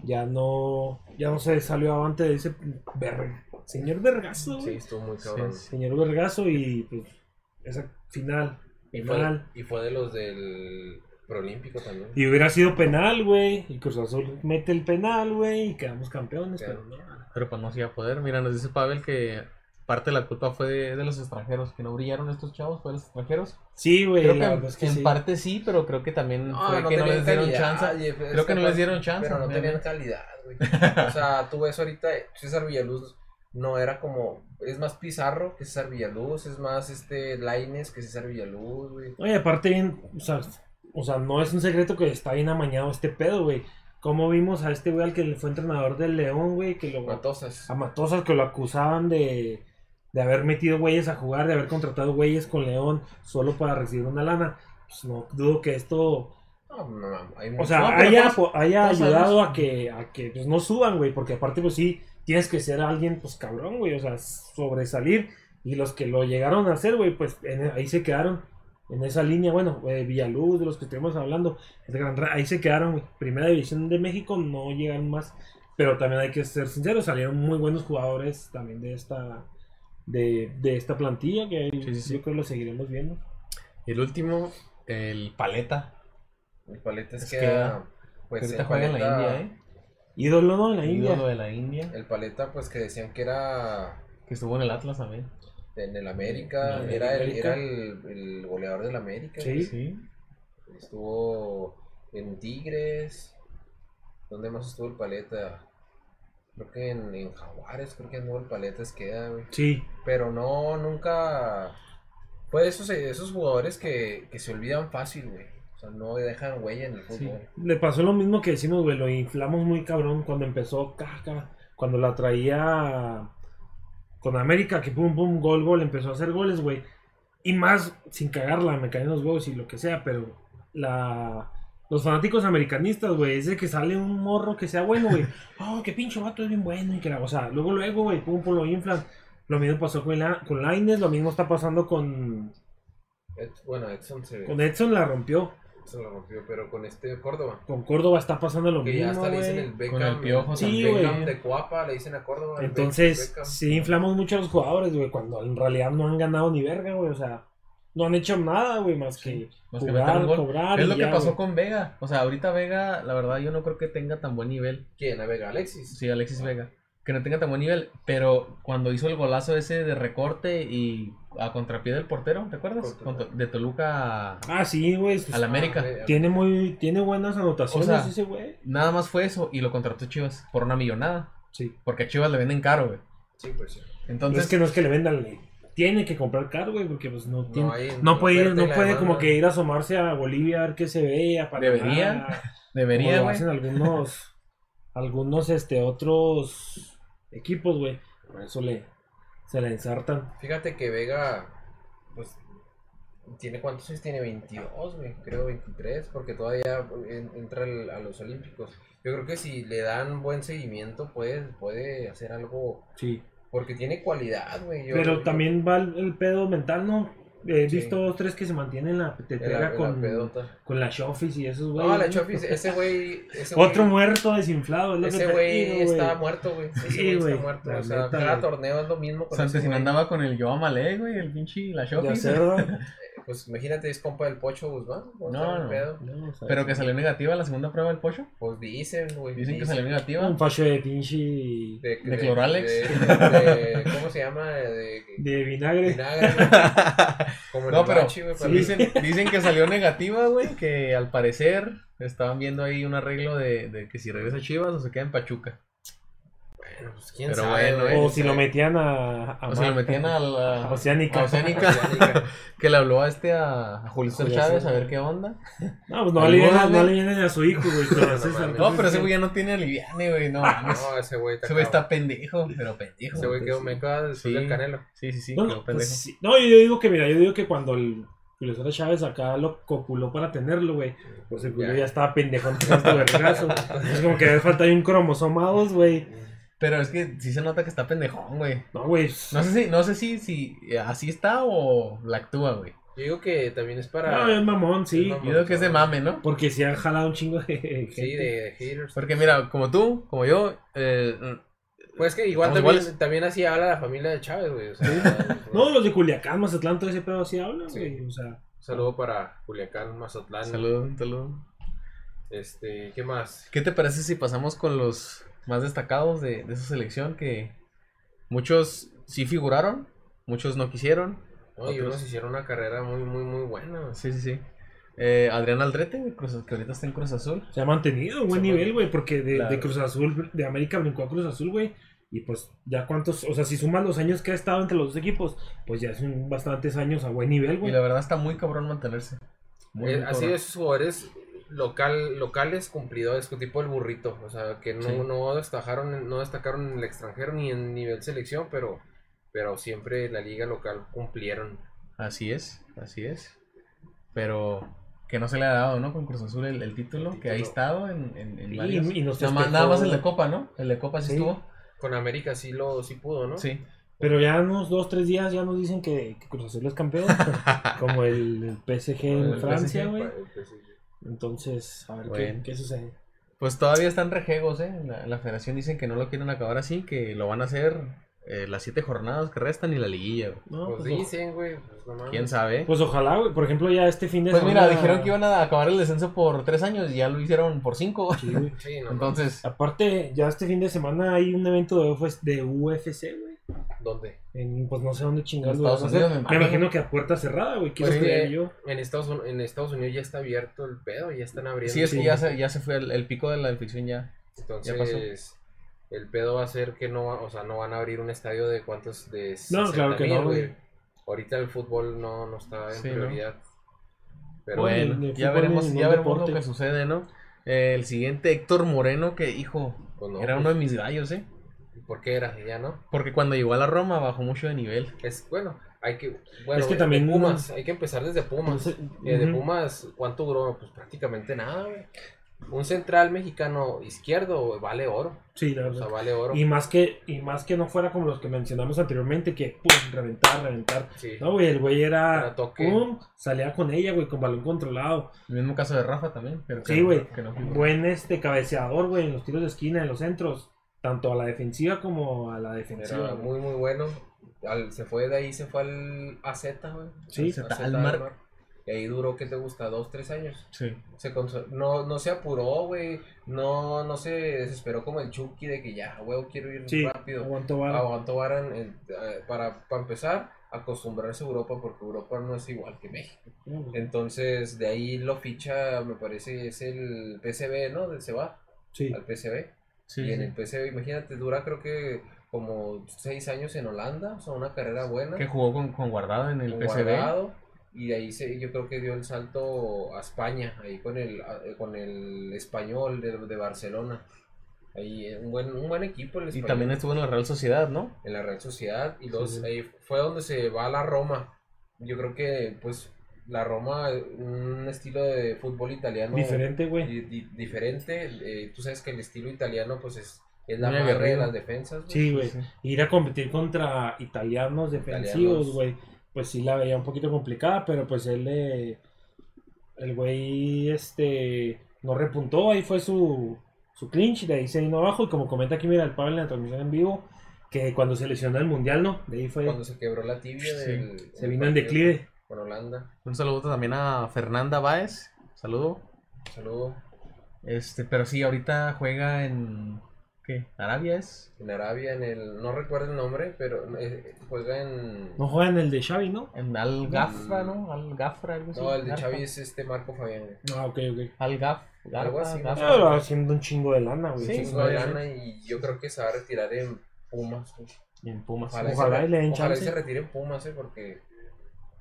ya no, ya no se salió avante de ese ver- señor Vergazo, Sí, güey. estuvo muy cabrón. Sí, Señor Vergazo y pues esa final Y fue, penal. y fue de los del Prolímpico también. Y hubiera sido penal, güey. Y Cruz Azul mete el penal, güey. Y quedamos campeones, Claro. pero no. Pero pues no se iba a poder. Mira, nos dice Pavel que parte de la culpa fue de, de los extranjeros, que no brillaron estos chavos, fue de los extranjeros. Sí, güey. Creo la que en, verdad es que en sí. parte sí, pero creo que también No, fue no que no les dieron calidad, chance. oye, Creo que no les dieron chance. Pero no tenían calidad, güey. <laughs> O sea, tú ves ahorita, César Villaluz no era como. Es más Pizarro que César Villaluz, es más este Laines que César Villaluz, güey. Oye, aparte bien, o sea, o sea, no es un secreto que está bien amañado este pedo, güey. Como vimos a este güey al que le fue entrenador del León, güey, que lo Matosas. a Matosas que lo acusaban de, de haber metido güeyes a jugar, de haber contratado güeyes con León solo para recibir una lana. Pues no dudo que esto, No, no, no, hay o sea, No, haya, haya ayudado a que, a que pues, no suban, güey, porque aparte, pues sí, tienes que ser alguien, pues cabrón, güey, o sea, sobresalir. Y los que lo llegaron a hacer, güey, pues en- ahí se quedaron. En esa línea, bueno, eh, Villaluz, de los que estuvimos hablando, el Gran Ra- ahí se quedaron, güey. Primera división de México, no llegan más. Pero también hay que ser sinceros, salieron muy buenos jugadores también de esta de, de esta plantilla que Sí, sí, sí. yo creo que lo seguiremos viendo. Y el último, el Paleta. El Paletas Es queda. que Pues ahorita el juega en la Paleta- India, ¿eh? Ídolo, ¿no? En la India. Ídolo de la India. El Paleta, pues que decían que era Que estuvo en el Atlas también. En el América, En el era, el, América. era el, el goleador del América. Sí. Sí. Estuvo en Tigres. ¿Dónde más estuvo el Paleta? Creo que en, en Jaguares, creo que anduvo el Paletas queda, güey. Sí, Pero no, nunca. Fue de esos, esos jugadores que, que se olvidan fácil, güey. O sea, no dejan huella en el sí. fútbol. Le pasó lo mismo que decimos, güey, lo inflamos muy cabrón cuando empezó caca, cuando la traía con América, que pum, pum, gol, gol, empezó a hacer goles, güey. Y más sin cagarla, me caen los huevos y lo que sea, pero la... Los fanáticos americanistas, güey, es de que sale un morro que sea bueno, güey. <laughs> Oh, qué pinche vato es bien bueno. Y que la, o sea, luego, luego, güey, pum, pum, lo inflan. Lo mismo pasó con, la, con Lainez, lo mismo está pasando con, Ed- bueno, Edson se, con Edson, la rompió. Se lo rompió, pero con este Córdoba. Con Córdoba está pasando lo Que mismo, ya hasta le dicen el Beckham. Con el Piojo Sí, el Beckham de Cuapa, le dicen a Córdoba. Entonces, Beckham. sí inflamos mucho a los jugadores, güey, cuando en realidad no han ganado ni verga, güey. O sea, no han hecho nada, güey, más que Más que meter jugar, un gol. cobrar. Es lo que pasó con Vega. O sea, ahorita Vega, la verdad, yo no creo que tenga tan buen nivel. ¿Quién? A Vega Alexis. Sí, Alexis Vega. Que no tenga tan buen nivel. Pero cuando hizo el golazo ese de recorte y a contrapié del portero, ¿te acuerdas? De Toluca a, Ah, sí, güey. pues, al América. Ah, Tiene muy, tiene buenas anotaciones O sea, ese güey. Nada más fue eso y lo contrató Chivas por una millonada. Sí. Porque a Chivas le venden caro, güey. Sí, pues sí. No Entonces, es que no es que le vendan, le tiene que comprar caro, güey, porque pues no tiene. No, hay No puede, ir- no puede demanda. como que ir a asomarse a Bolivia a ver qué se ve, a Panamá, Debería, como debería, lo güey. hacen algunos, algunos, este, otros equipos, güey. Por eso le, se la ensartan. Fíjate que Vega, pues, tiene cuántos años tiene 22, güey, creo 23, porque todavía en- entra al- a los Olímpicos. Yo creo que si le dan buen seguimiento, puede, puede hacer algo, Sí. porque tiene cualidad, güey. Pero yo- también va el, el pedo mental, ¿no? He Sí. visto dos, tres que se mantienen en la tetera en la con, con la Chofis y esos güey. No, la Chofis, ese güey, Otro muerto desinflado, es lo Ese güey está muerto, güey. Ese Sí, güey está muerto. la O sea, neta, cada torneo es lo mismo con Santos ese si no andaba con el Joa Malé, güey, el pinche la cerda. <laughs> Pues imagínate, es compa del Pocho Guzmán. No, no. pedo. No, o sea, Pero que salió negativa la segunda prueba del Pocho. Pues dicen, güey. Dicen que salió negativa. Un facho de pinche De, de Cloralex. de- de- <laughs> ¿Cómo se llama? De, de vinagre. vinagre. güey. <laughs> Como No, el pero bachi, güey, para- dicen, dicen que salió negativa, güey, que al parecer estaban viendo ahí un arreglo de, de que si regresa Chivas o se queda en Pachuca. Pues quién Pero sabe, bueno, güey, O si lo sabe. metían a, a O si lo metían a la a Oceánica. a Oceánica, <laughs> Oceánica. <laughs> que le habló a este a, a Julio César Chávez a ver qué onda. No, pues no le, vienen, Algunos, no a su hijo, güey. pero <laughs> No, pero ese güey ya no tiene aliviane, güey, no. No, ese güey está Ese güey está pendejo, pero pendejo. Ese güey quedó Sí. meca después Sí. del canelo. Sí, sí, sí, No, quedó no, pendejo. pues sí. No, yo digo que, mira, yo digo que cuando el Julio César Chávez acá lo copuló para tenerlo, güey, pues el Julio Ya. estaba con este vergazo. Es como que le falta ahí un cromosoma dos, güey. Pero es que sí se nota que está pendejón, güey. No, güey. No sé si, no sé si, si así está o la actúa, güey. Yo digo que también es para. No, es mamón, sí. Es mamón. Yo digo que es de mame, ¿no? Porque si han jalado un chingo de gente. Sí, de haters. Porque mira, como tú, como yo, eh, Pues que igual también, así habla la familia de Chávez, güey. O sea, <laughs> No, los de Culiacán, Mazatlán, todo ese pedo así hablan, Sí. güey. O sea, Un saludo para Culiacán, Mazatlán. saludo, saludo. Este, ¿qué más? ¿Qué te parece si pasamos con los más destacados de, de esa selección que muchos sí figuraron, muchos no quisieron? No, y Otros. unos hicieron una carrera muy, muy, muy buena. Sí, sí, sí. Eh, Adrián Aldrete, de Cruz- que ahorita está en Cruz Azul. se ha mantenido un buen Se nivel, güey. Porque de, Claro. de Cruz Azul, de América brincó a Cruz Azul, güey. Y pues ya cuántos, o sea, si sumas los años que ha estado entre los dos equipos, pues ya son bastantes años a buen nivel, Y güey. la verdad está muy cabrón mantenerse. Muy, Eh, muy así cabrón. esos jugadores local, locales cumplidores, tipo el burrito. O sea, que no, Sí. no, destacaron, en- no destacaron en el extranjero ni en nivel selección, pero, pero siempre en la liga local cumplieron. Así es, así es. Pero que no se le ha dado, ¿no? Con Cruz Azul el, el título, El que ha estado en, en, en Y- varios. y nos nada, más, nada más el de Copa, ¿no? El de Copa sí, Sí. estuvo. Con América sí lo sí pudo, ¿no? Sí. Pero ya unos dos, tres días ya nos dicen que, que Cruz Azul es campeón. <laughs> como el, el PSG en El Francia, güey. Pues. Entonces, a ver Bueno. qué, qué sucede. Pues todavía están rejegos, ¿eh? La, la federación dicen que no lo quieren acabar así, que lo van a hacer eh, las siete jornadas que restan y la liguilla. güey. No, Pues pues, dicen, güey. Pues, no. ¿Quién sabe? pues ojalá, güey. Por ejemplo, ya este fin de Pues semana. mira, dijeron que iban a acabar el descenso por tres años y ya lo hicieron por cinco. Sí, güey. Sí, no, Entonces, Aparte, ya este fin de semana hay un evento de, UF de UFC, güey. ¿Dónde? En, pues no sé dónde En a Estados hacer. Unidos, me Me imagino. imagino que a puerta cerrada, güey. Pues que yo. en Estados, Un- en Estados Unidos ya está abierto el pedo, ya están abriendo. sí, es que sí. ya se, ya se fue el, el pico de la infección ya. Entonces, el pedo va a ser que no, va- o sea, no van a abrir un estadio de cuántos de No, claro que no, 60,000, güey. Ahorita el fútbol no, no está en Sí, ¿no? prioridad. Pero bueno, ya veremos, ya veremos deporte. lo que sucede, ¿no? Eh, el siguiente, Héctor Moreno, que hijo, pues no, era pues, uno de mis gallos, ¿eh? ¿Por qué era? Ya no. Porque cuando llegó a la Roma bajó mucho de nivel. Es bueno, hay que bueno, Es que también- Pumas, hay que empezar desde Pumas. No sé, Eh. Pumas, ¿cuánto duró? Pues prácticamente nada, güey. Un central mexicano izquierdo vale oro. Sí, la O sea, verdad. vale oro. Y más que y más que no fuera como los que mencionamos anteriormente, que pum, reventar, reventar. Sí. No, güey, el güey era, pum, salía con ella, güey, con balón controlado. El mismo caso de Rafa también. Pero Sí, güey. no. Buen este cabeceador, güey, en los tiros de esquina, en los centros, tanto a la defensiva como a la defensiva. Era muy, muy bueno. Al- se fue de ahí, se fue al AZ, güey. Sí. AZ AZ Almar. Almar. Y ahí duró, ¿qué te gusta? ¿Dos, tres años? Sí. Se no, no se apuró, güey. No, no se desesperó como el Chucky de que ya, güey, quiero ir Sí, rápido. aguantó vara. Aguantó vara en- en- eh, para, para empezar, acostumbrarse a Europa, porque Europa no es igual que México. Entonces, de ahí lo ficha, me parece, es el PSV, ¿no? Se va Sí. al PSV. Sí, y en el PSV, imagínate, dura creo que como seis años en Holanda, o sea, una carrera buena. Que jugó con, con guardado en el con. Guardado, y de ahí se, yo creo que dio el salto a España, ahí con el, eh, con el español de, de Barcelona. Ahí eh, un buen, un buen equipo el Y también estuvo en la Real Sociedad, ¿no? en la Real Sociedad. Y los, Sí, sí. ahí fue donde se va a la Roma. Yo creo que pues la Roma, un estilo de fútbol italiano Diferente, güey. di- di- diferente. eh, tú sabes que el estilo italiano pues es, es la madre de aguerrido. las defensas. güey. Sí, güey. Sí. Ir a competir contra italianos defensivos, Italianos. güey. Pues sí la veía un poquito complicada, pero pues él eh, el güey este no repuntó, ahí fue su, su clinch, de ahí se vino abajo y como comenta aquí mira el Pablo en la transmisión en vivo, que cuando se lesionó el mundial, ¿no? De ahí fue Cuando se quebró la tibia Sí, del, se vino en declive. Con Holanda. Un saludo también a Fernanda Báez. Saludo. Saludo. Este, pero sí, ahorita juega en. ¿Qué? ¿Arabia es? En Arabia, en el. No recuerdo el nombre, pero eh, juega en. No juega en el de Xavi, ¿no? En Al Gafra, ¿no? Al Gafra, algo así. No, el de Garfa. Xavi es este Marco Fabián. Ah, ok, ok. Al Gaf. Algo así, Gafra. Pero haciendo un chingo de lana, güey. Sí, Chingo de lana y yo creo que se va a retirar en Pumas. güey. En Pumas. Ojalá, Ojalá se, y le den ojalá y chance. se retire en Pumas, eh, porque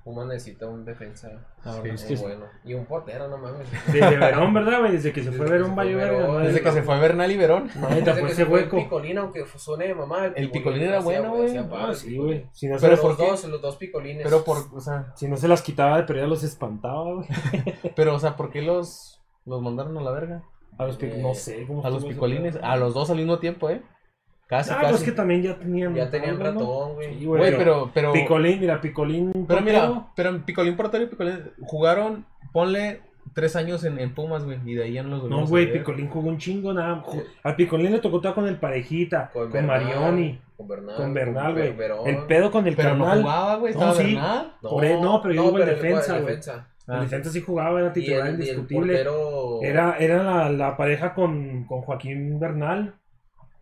Pumas necesita un defensa La Sí, es que bueno. Y un portero, no mames. Desde Verón, ¿verdad, güey? Desde que se Desde fue que Verón, verga. Verón. Desde que se fue Bernal y Verón. No, neta, Desde que ese se fue el hueco. picolín, aunque suene de mamá. El picolín era bueno, güey. Ah, sí, güey. Si no, se Pero las, los ¿por qué? dos, los dos picolines. Pero por, o sea, si no se las quitaba de perder, los espantaba, güey. <laughs> pero, o sea, ¿por qué los, los mandaron a la verga? A los pic- Eh, no sé cómo A los picolines, a los dos al mismo tiempo, ¿eh? Casi, Ah, casi. pues que también ya tenían. Ya tenían algo, ¿no? ratón, güey. Sí, Güey, pero, pero, Picolín, mira, Picolín. pero mira, pero Picolín Portero y Picolín jugaron, ponle tres años en, en Pumas, güey, y de ahí ya no los No, a güey, ver. Picolín jugó un chingo, nada. Al Picolín le tocó estar con el parejita, con, Bernal, Marioni, Con Bernal. con Bernal, güey. Verón. El pedo con el Pero no carnal. jugaba, güey, No, sí. Por no, pero yo en pero él defensa, güey. defensa. El Ah. defensa sí jugaba, era Y titular el, y el indiscutible. portero. Era, era la, la pareja con, con Joaquín Bernal.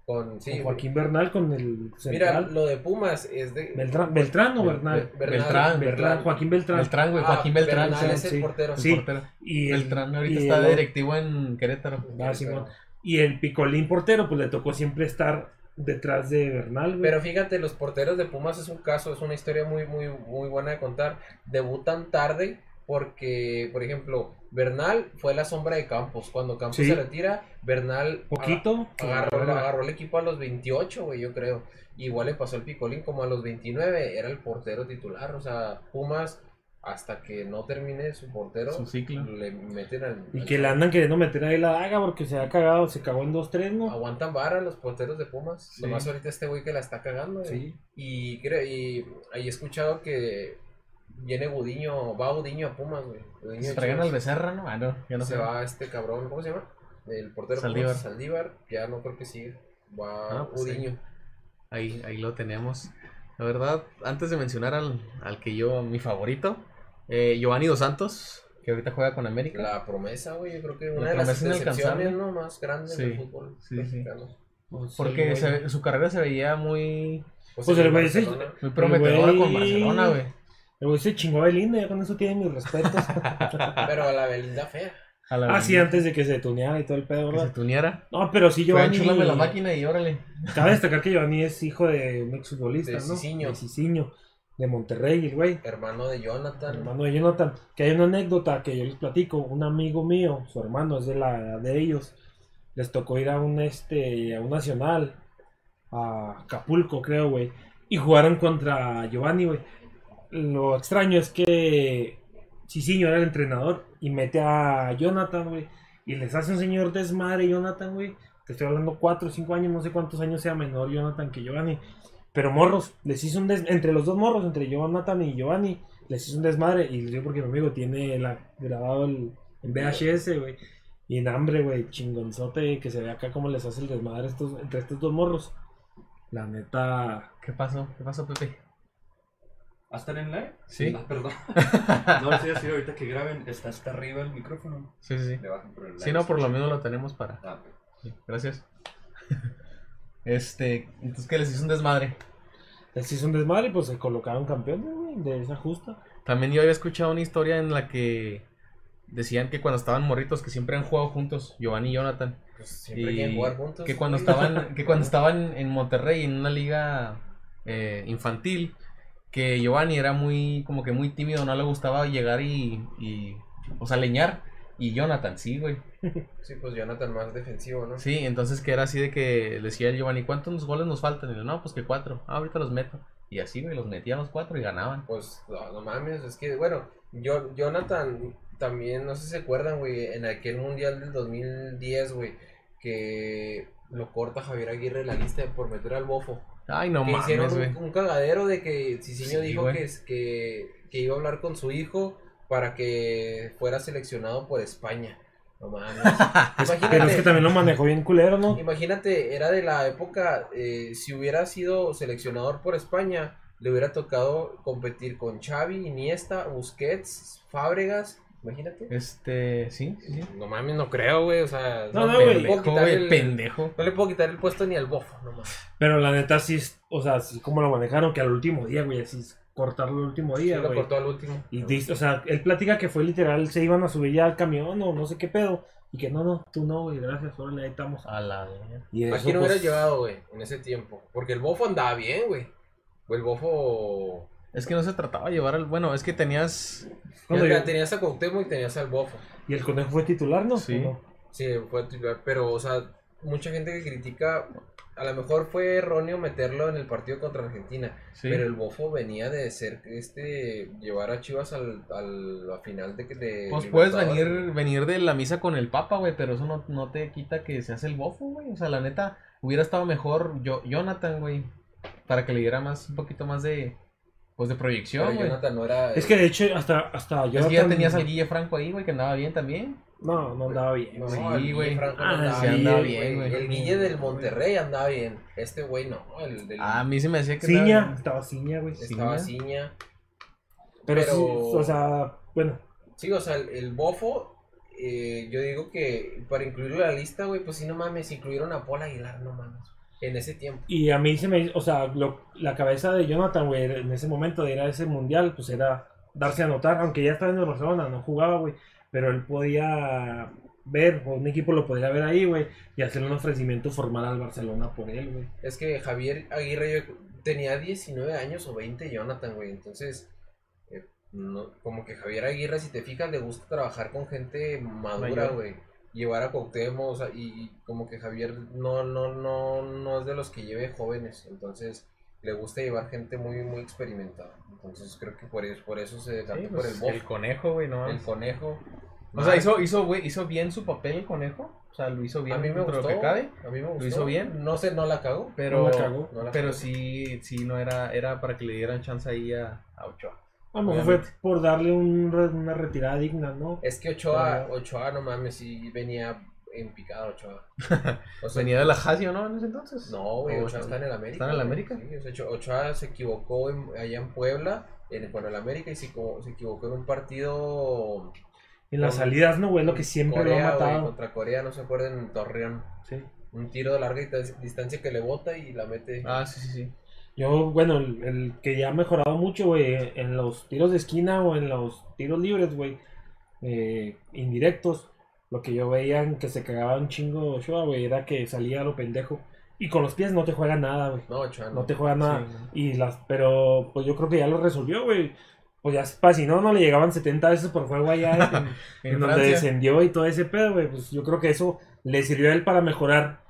Con, sí, con Joaquín Bernal, con el Mira, central. lo de Pumas es de. Beltrán, Beltrán o Bernal. Bernal, Beltrán, Beltrán, Joaquín Beltrán. Beltrán, güey, Ah, Joaquín Beltrán. Bernal es sí. el portero. el Sí. portero. Y el, Beltrán ahorita y está el- de directivo en Querétaro. Ah, Simón. Y el Picolín portero, pues le tocó siempre estar detrás de Bernal, güey. Pero fíjate, los porteros de Pumas es un caso, es una historia muy, muy, muy buena de contar. Debutan tarde porque, por ejemplo, Bernal fue la sombra de Campos. Cuando Campos Sí. se retira, Bernal Poquito. agarró, agarró el equipo a los 28, güey, yo creo. Igual le pasó al Picolín como a los 29, era el portero titular. O sea, Pumas, hasta que no termine su portero, Su ciclo. le meten al... Y al- que le andan queriendo meter ahí la daga porque se ha cagado, se cagó en 2-3, ¿no? Aguantan vara los porteros de Pumas. Sí. Nomás ahorita este güey que la está cagando. güey. Sí. Y, creo, y ahí he escuchado que viene Gudiño, va Gudiño a Pumas, güey. Gudiño Se traigan al Becerra, ¿no? Ah, no, ya no se sé. va este cabrón, ¿cómo se llama? El portero Saldívar. Pumas, Saldívar, ya no creo que sigue. Va Ah, pues Gudiño. Ahí, ahí lo tenemos. La verdad, antes de mencionar al, al que yo, mi favorito, eh, Giovanni Dos Santos, que ahorita juega con América. La promesa, güey, yo creo que La una de las decepciones ¿no? más grandes Sí, del fútbol sí, sí. mexicano. Pues, Porque sí, se güey. ve- su carrera se veía muy, Pues, Pues el sí. Barcelona. muy prometedora con Barcelona, güey. El güey se chingó a Belinda, ya con eso tiene mis respetos. <laughs> Pero a la Belinda fea. A la ah, sí, antes de que se tuneara y todo el pedo, que se ¿verdad? tuneara. No, pero sí, Fue Giovanni. enchularme la máquina y órale. <laughs> Cabe destacar que Giovanni es hijo de un exfutbolista, De ¿no? Cicinho. De Cicinho, de Monterrey, el güey. Hermano de Jonathan. Hermano de Jonathan. Que hay una anécdota que yo les platico. Un amigo mío, su hermano es de la edad de ellos. Les tocó ir a un este a un nacional. A Acapulco, creo, güey. Y jugaron contra Giovanni, güey. Lo extraño es que Cicinho era el entrenador. Y mete a Jonathan, güey. Y les hace un señor desmadre Jonathan, güey. Te estoy hablando 4 o 5 años, no sé cuántos años sea menor Jonathan que Giovanni. Pero morros, les hizo un des... entre los dos morros, entre Jonathan y Giovanni, les hizo un desmadre. Y les digo porque mi amigo tiene la... grabado el... VHS, güey. Y en hambre, güey, chingonzote, que se ve acá cómo les hace el desmadre estos, entre estos dos morros. La neta. ¿Qué pasó? ¿Qué pasó, Pepe? ¿Va a estar en live? Sí. Ah, perdón. <laughs> no, les iba a decir ahorita que graben, está hasta arriba el micrófono. Sí, sí, sí. Le bajan por el live. Si no, por lo menos lo tenemos para. Ah. Sí, gracias. <laughs> Este, entonces que les hizo un desmadre. Les hizo un desmadre y pues se colocaron campeones, güey, de esa justa. También yo había escuchado una historia en la que decían que cuando estaban morritos, que siempre han jugado juntos, Giovanni y Jonathan. Pues siempre Y quieren jugar juntos. que cuando estaban, que cuando <laughs> estaban en Monterrey en una liga eh, infantil, que Giovanni era muy, como que muy tímido, no le gustaba llegar y, y o sea, leñar. Y Jonathan, sí, güey. <laughs> Sí, pues Jonathan más defensivo, ¿no? Sí, entonces que era así de que decía el Giovanni, ¿cuántos goles nos faltan? Y yo, no, pues que cuatro. Ah, ahorita los meto. Y así, güey, los metían los cuatro y ganaban. Pues no, no mames, es que, bueno, yo, Jonathan también, no sé si se acuerdan, güey, en aquel mundial del 2010, güey, que lo corta Javier Aguirre la lista por meter al bofo. Ay, no que mames, hicieron un, un cagadero de que Cicinho Sí, dijo que, que, que iba a hablar con su hijo para que fuera seleccionado por España. No mames. <laughs> Imagínate, Pero es que también lo manejó bien culero, ¿no? imagínate, era de la época, eh, si hubiera sido seleccionador por España, le hubiera tocado competir con Xavi, Iniesta, Busquets, Fábregas. Imagínate. Este, sí, sí, sí. No mames, no creo, güey. O sea, No, no, le güey. puedo Pendejo, quitar güey, el- pendejo. no le puedo quitar el puesto ni al bofo, no mames. Pero la neta sí, o sea, sí como lo manejaron, que al último día, güey, así es cortarlo el último Sí, día, lo güey. cortó al último. Y dice, o sea, él platica que fue literal, se iban a subir ya al camión o no sé qué pedo. Y que no, no, tú no, güey, gracias, órale, ahí estamos. A la. Y ¿A eso, quién hubiera pues, llevado, güey, en ese tiempo? Porque el bofo andaba bien, güey. O el bofo. Es que no se trataba de llevar al. Bueno, es que tenías. cuando Ya yo- Tenías a Cuauhtémoc y tenías al bofo. Y el conejo fue titular, ¿no? Sí. Sí, fue titular, pero, o sea, mucha gente que critica, a lo mejor fue erróneo meterlo en el partido contra Argentina, Sí. pero el bofo venía de ser, este, llevar a Chivas al, al la final de, de Pues puedes venir, venir de la misa con el papa, güey, pero eso no, no te quita que seas el bofo, güey. O sea, la neta, hubiera estado mejor yo, Jonathan, güey. Para que le diera más, un poquito más de, pues de proyección, güey. No era. Es que de hecho, hasta, hasta Es que ya tenías al Guille Franco ahí, güey, que andaba bien también. No, no andaba bien. No, Sí, güey. Franco no Ah, andaba sí, bien, andaba bien, güey. El Guille del Monterrey andaba bien. Este güey no. El del. Ah, a mí se me decía que andaba Ciña, bien. estaba Ciña, güey. estaba Ciña. Ciña. Pero, pero- sí, o sea, bueno, Sí, o sea, el, el bofo. eh, yo digo que para incluirlo en la lista, güey, pues sí, no mames. Incluyeron a Paul Aguilar, no mames. En ese tiempo. y a mí se me, o sea, lo- la cabeza de Jonathan, güey, en ese momento de ir a ese mundial, pues era darse a notar, aunque ya estaba en el Barcelona, no jugaba, güey, pero él podía ver, o un equipo lo podría ver ahí, güey, y hacerle un ofrecimiento formal al Barcelona por él, güey. Es que Javier Aguirre yo tenía 19 años o 20 Jonathan, güey. Entonces, eh, no, como que Javier Aguirre, si te fijas, le gusta trabajar con gente madura, güey. Llevar a Cuauhtémoc, o sea, y, y como que Javier no, no, no, no es de los que lleve jóvenes. Entonces, le gusta llevar gente muy, muy experimentada. Entonces, creo que por eso, por eso se decantó Sí, por pues, el bof, el conejo, güey, no. el conejo. O sea, hizo, hizo, güey, hizo bien su papel el conejo. O sea, lo hizo bien a mí me gustó. lo que cabe. A mí me gustó. hizo bien. No sé, no la cagó. Pero, No la cagó. No la pero sí, sí, no era, era para que le dieran chance ahí a, a Ochoa. A lo mejor fue por darle un una retirada digna, ¿no? Es que Ochoa, Pero- Ochoa, no mames, sí venía en picada Ochoa. O sea, Venía de la Jasio, ¿no? En ese entonces. No, güey, ¿O Ochoa está en el América. ¿Está en el güey. América? Sí, o sea, Ochoa- se equivocó en- allá en Puebla, en, con el América, y se, se equivocó en un partido En las salidas, ¿no, güey? Lo que siempre Corea, lo ha güey, matado. contra Corea, no se acuerdan, en Torreón. Sí. Un tiro de larga distancia- distancia que le bota y la mete. Ah, sí, sí, sí. Yo, bueno, el, el que ya ha mejorado mucho, güey, en los tiros de esquina o en los tiros libres, güey, eh, indirectos, lo que yo veía en que se cagaba un chingo Ochoa, güey, era que salía a lo pendejo. Y con los pies no te juega nada, güey. No, Ochoa no. No te juega nada. Sí, no. Y las, pero pues yo creo que ya lo resolvió, güey. Pues ya, pa, si no, no le llegaban 70 veces por juego allá en, <laughs> en En donde descendió y todo ese pedo, güey. Pues yo creo que eso le sirvió a él para mejorar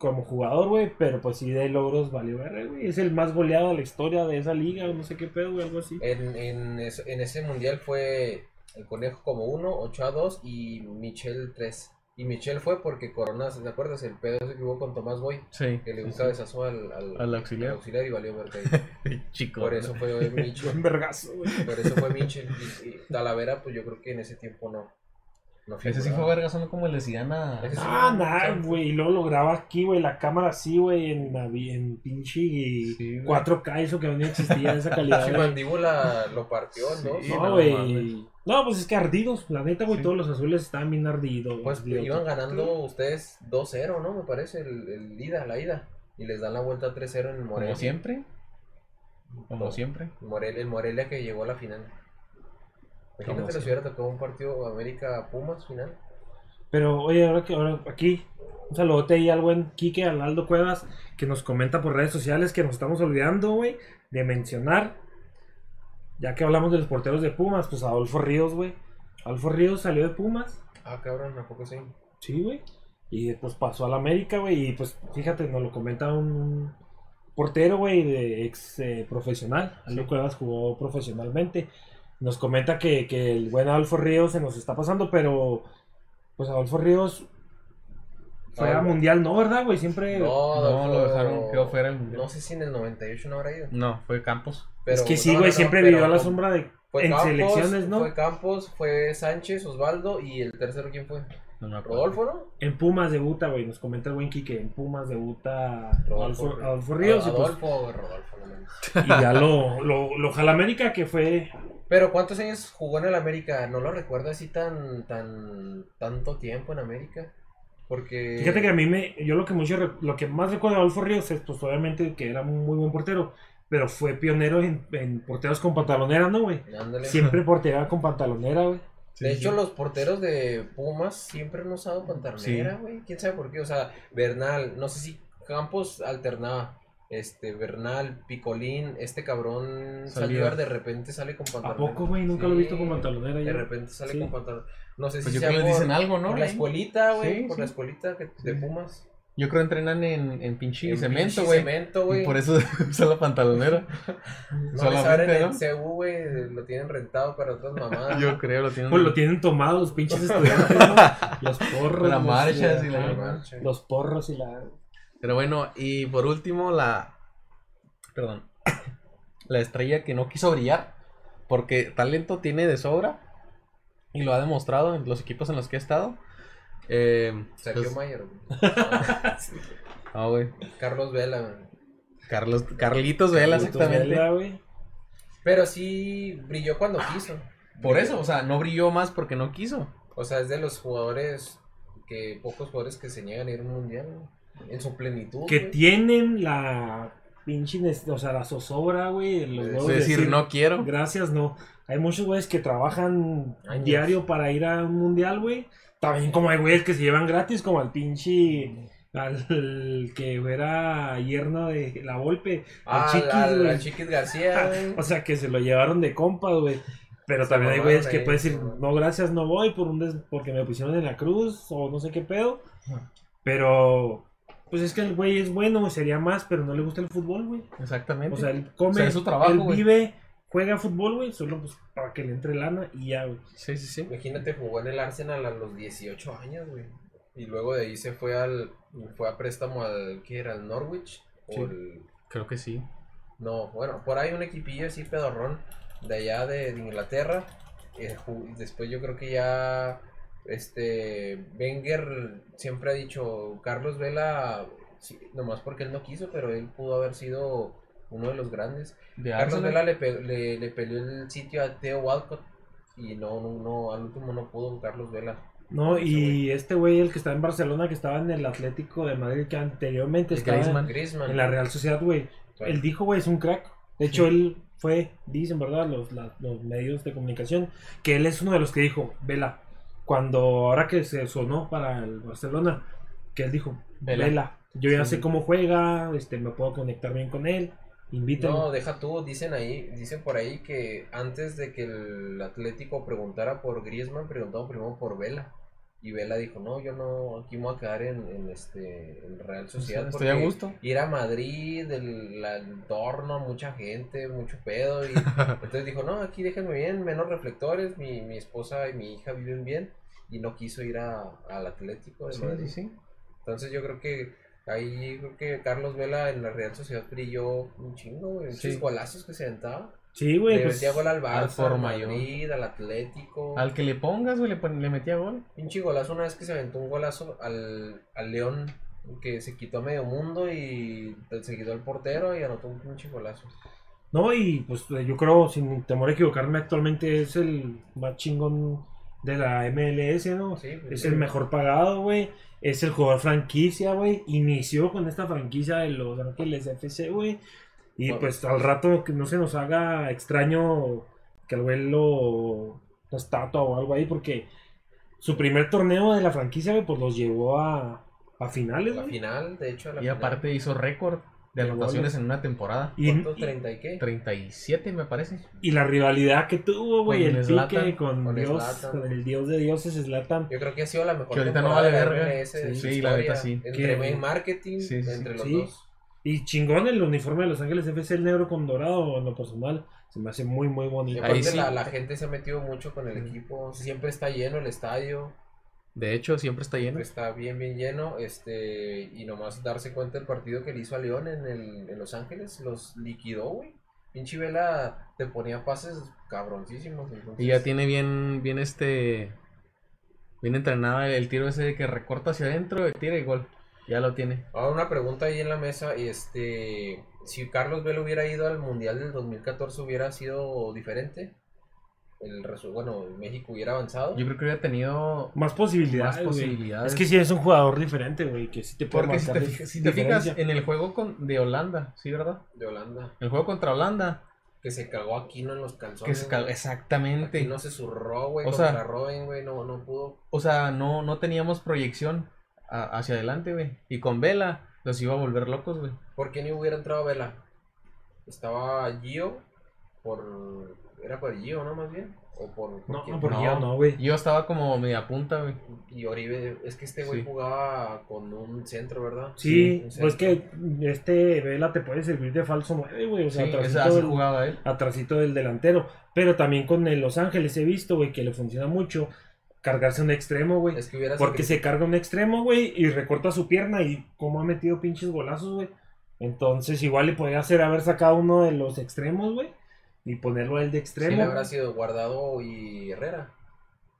como jugador, güey. Pero pues sí, de logros valió ver, güey. Es el más goleado de la historia de esa liga, o no sé qué pedo, güey, algo así. En, en, eso- en ese mundial fue el Conejo como uno, Ochoa dos y Michel tres. Y Michel fue porque Corona, ¿te acuerdas? El pedo se equivocó con Tomás Boy, Sí. que le un sí, cabezazo al, al, Al auxiliar. al auxiliar y valió verga <laughs> ahí. sí. Chico. Por eso fue Buen <laughs> Michel. vergazo, güey. Por eso fue Michel. Y, y Talavera, pues yo creo que en ese tiempo no. No Ese sí fue verga, son como le decían a. Ah, nada, güey. Y luego lo graba aquí, güey. La cámara así, güey. En, en pinche Sí, güey. 4K, eso que no existía esa calidad. Su mandíbula lo partió, ¿no? Sí, No, no güey. No, pues es que ardidos. La neta, güey. Sí. Todos los azules estaban bien ardidos. Pues iban ganando ustedes 2-0, ¿no? Me parece, el, el ida, la ida. Y les dan la vuelta 3-0 en Morelia. Como siempre. Como siempre. Morel- el Morelia que llegó a la final. Imagínate si hubiera tocado un partido América-Pumas final. Pero, oye, ahora que ahora aquí, un saludote ahí al buen Quique, al Aldo Cuevas, que nos comenta por redes sociales que nos estamos olvidando, güey, de mencionar. Ya que hablamos de los porteros de Pumas, pues Adolfo Ríos, güey. Adolfo Ríos salió de Pumas. Ah, cabrón, ¿a poco sí? Sí, güey. Y pues pasó a la América, güey. Y pues fíjate, nos lo comenta un portero, güey, de ex eh, profesional. Aldo Cuevas jugó profesionalmente. Nos comenta que, que el buen Adolfo Ríos se nos está pasando, pero pues Adolfo Ríos fue a Ah, mundial, no, ¿verdad, güey? Siempre. No, Adolfo- lo dejaron, quedó fuera del mundial. No sé si en el 98 no habrá ido. No, fue Campos. Pero, es que sí, no, güey, no, no, siempre pero vivió a la sombra de. Fue en Campos, selecciones, ¿no? Fue Campos, fue Sánchez, Osvaldo y el tercero, ¿quién fue? No. Rodolfo, ¿no? En Pumas debuta, güey. Nos comenta el buen Quique. En Pumas debuta Rodolfo, Adolfo, Adolfo Ríos. y, pues, Adolfo, Rodolfo, no mames. y ya lo, lo, lo jala América, que fue Pero ¿cuántos años jugó en el América? No lo recuerdo así tan, tan, tanto tiempo en América. Porque... Fíjate que a mí me, yo lo que mucho, lo que más recuerdo de Adolfo Ríos es pues obviamente que era un muy buen portero, pero fue pionero en, en porteros con pantalonera, ¿no, güey? Ándale. Siempre portera con pantalonera, güey. De hecho, los porteros de Pumas siempre han usado pantalonera, güey. ¿Quién sabe por qué? O sea, Bernal, no sé si Campos alternaba. Este, Bernal, Picolín, este cabrón Saldívar. De repente sale con ¿A pantalonera. poco, güey? Nunca lo he visto con pantalonera. De repente sale Sí. con pantalón. No sé Pues si yo sea creo que les por, dicen algo, ¿no? por la escuelita, güey. Sí, por sí. la escuelita que- de. Pumas. Yo creo entrenan en, en pinche En cemento, güey. Cemento, güey. Por eso <laughs> usa la pantalonera. <laughs> No <laughs> les abren ¿no? CU, güey. Lo tienen rentado para otras mamadas. Yo creo, lo tienen. Pues lo tienen tomado los pinches estudiantes, ¿no? Los porros. Las los- marchas y la- Los porros y la... Pero bueno, y por último, la. Perdón. <coughs> La estrella que no quiso brillar. Porque talento tiene de sobra. Y lo ha demostrado en los equipos en los que ha estado. Eh, Sergio pues- Mayer, güey. <laughs> Ah, güey. Carlos Vela, güey. Carlos, Carlitos Vela, Carlitos exactamente. Vela, güey. Pero sí brilló cuando quiso. Por eso, o sea, no brilló más porque no quiso. O sea, es de los jugadores que pocos jugadores que se niegan a ir a un mundial güey, en su plenitud. Que güey. tienen la pinche, o sea, la zozobra, güey. Los Es decir, no quiero. Gracias, no. Hay muchos güeyes que trabajan Años. diario para ir a un mundial, güey. También como hay güeyes que se llevan gratis, como al pinche. Al que era yerno de la Volpe. Al Ah, Chiquis, al Chiquis García. <laughs> O sea, que se lo llevaron de compas, güey. Pero Se también hay güeyes que pueden decir, no, gracias, no voy por un des- porque me pusieron en la cruz o no sé qué pedo. Pero, pues es que el güey es bueno, sería más, pero no le gusta el fútbol, güey. Exactamente. O sea, él come, O sea, es su trabajo, él güey. vive, juega fútbol, güey, solo pues para que le entre lana y ya, güey. sí, sí, sí. Imagínate, jugó en el Arsenal a los 18 años, güey. Y luego de ahí se fue al fue a préstamo al ¿qué era? ¿El Norwich? O Sí. el- Creo que sí. no, bueno, por ahí un equipillo así pedorrón de allá de, de Inglaterra. Eh, después yo creo que ya este Wenger siempre ha dicho Carlos Vela sí, nomás porque él no quiso, pero él pudo haber sido uno de los grandes. De Carlos. Vela le, pe- le, le peleó el sitio a Theo Walcott y no, no, no, al último no pudo Carlos Vela. No, y este güey, el que está en Barcelona, que estaba en el Atlético de Madrid, que anteriormente El estaba Griezmann. Griezmann. en la Real Sociedad, güey. Él dijo, güey, es un crack. De hecho, él fue, dicen, ¿verdad? Los, la- los medios de comunicación, que él es uno de los que dijo, Vela, cuando ahora que se sonó para el Barcelona, que él dijo, Vela. Vela, yo ya Sí. sé cómo juega, este, me puedo conectar bien con él, invítalo. No, deja tú, dicen ahí, dicen por ahí que antes de que el Atlético preguntara por Griezmann, preguntaron primero por Vela. Y Vela dijo, no, yo no, aquí me voy a quedar en, en este en Real Sociedad. Estoy a gusto. Ir a Madrid, el, el entorno, mucha gente, mucho pedo. Y <laughs> entonces dijo, no, aquí déjenme bien, menos reflectores, mi, mi esposa y mi hija viven bien. Y no quiso ir a, al Atlético de Sí, Madrid. sí, sí. Entonces yo creo que ahí creo que Carlos Vela en la Real Sociedad brilló un chingo. Muchos golazos que se aventaba. Sí, güey, Le pues, metía gol al Barça, al al. Madrid, al Atlético. Al que le pongas, güey, le, pon- le metía gol. Pinche golazo una vez que se aventó un golazo al, al León que se quitó a medio mundo y se quitó al portero y anotó un pinche golazo. No, y pues yo creo, sin temor a equivocarme, actualmente es el más chingón de la MLS, ¿no? Sí, pues, Es sí. el mejor pagado, güey. Es el jugador franquicia, güey. Inició con esta franquicia de Los Ángeles FC, güey. Y Bueno. pues al rato que no se nos haga extraño que el güey lo, lo estatua o algo ahí, porque su primer torneo de la franquicia, güey, pues los llevó a, a finales, La güey. final, de hecho, a la Y final. aparte hizo récord de anotaciones en una temporada. Y, ¿Cuántos? y- ¿30 y qué? 37, me parece. y la rivalidad que tuvo, güey, Con el Zlatan, pique con, con Dios, Zlatan. con el dios de dioses, Zlatan. Yo creo que ha sido la mejor Que ahorita no temporada vale de la verga. Sí, sí, la neta sí. Entre Que- en marketing, Sí, sí, entre los sí. dos. Y chingón el uniforme de Los Ángeles FC, el negro con dorado, en lo personal, se me hace muy, muy Y bonito. Ahí la, la gente se ha metido mucho con el equipo. Siempre está lleno el estadio. De hecho, siempre está lleno. Está bien, bien lleno. Este, y nomás darse cuenta del partido que le hizo a León en, el, en Los Ángeles. Los liquidó, güey. Pinche Vela te ponía pases cabroncísimos. entonces- Y ya tiene bien, bien este. Bien entrenada el tiro ese de que recorta hacia adentro, y tira y gol. Ya lo tiene. Ahora una pregunta ahí en la mesa. Este, si Carlos Vela hubiera ido al Mundial del 2014, ¿hubiera sido diferente? El bueno, México hubiera avanzado. Yo creo que hubiera tenido Más posibilidades, más posibilidades. Es que sí es un jugador diferente, güey, que sí te puede Porque si te, si te fijas en el juego con, de Holanda, ¿sí, verdad? De Holanda. El juego contra Holanda. Que se cagó Aquino en los calzones. Que se güey. exactamente. Aquino se zurró, güey, O contra sea- Robin, güey. No, no pudo. O sea, no, no teníamos proyección a- hacia adelante, güey. Y con Vela los iba a volver locos, güey. ¿Por qué ni hubiera entrado Vela? Estaba Gio por... Era por Gio, ¿no? Más bien. O por... por No, no, por No. yo no, güey. Yo estaba como media punta, güey. Y Oribe... Es que este güey Sí. jugaba con un centro, ¿verdad? Sí, pues que este Vela te puede servir de falso 9, güey. O sea, Sí, atrasito del- jugaba él. atrasito del delantero. Pero también con el Los Ángeles he visto, güey, que le funciona mucho. cargarse un extremo, güey. Es que hubiera Porque se carga un extremo, güey, y recorta su pierna y cómo ha metido pinches golazos, güey. Entonces igual le podría hacer haber sacado uno de los extremos, güey, y ponerlo a él de Sí, extremo. le habrá sido Guardado y Herrera.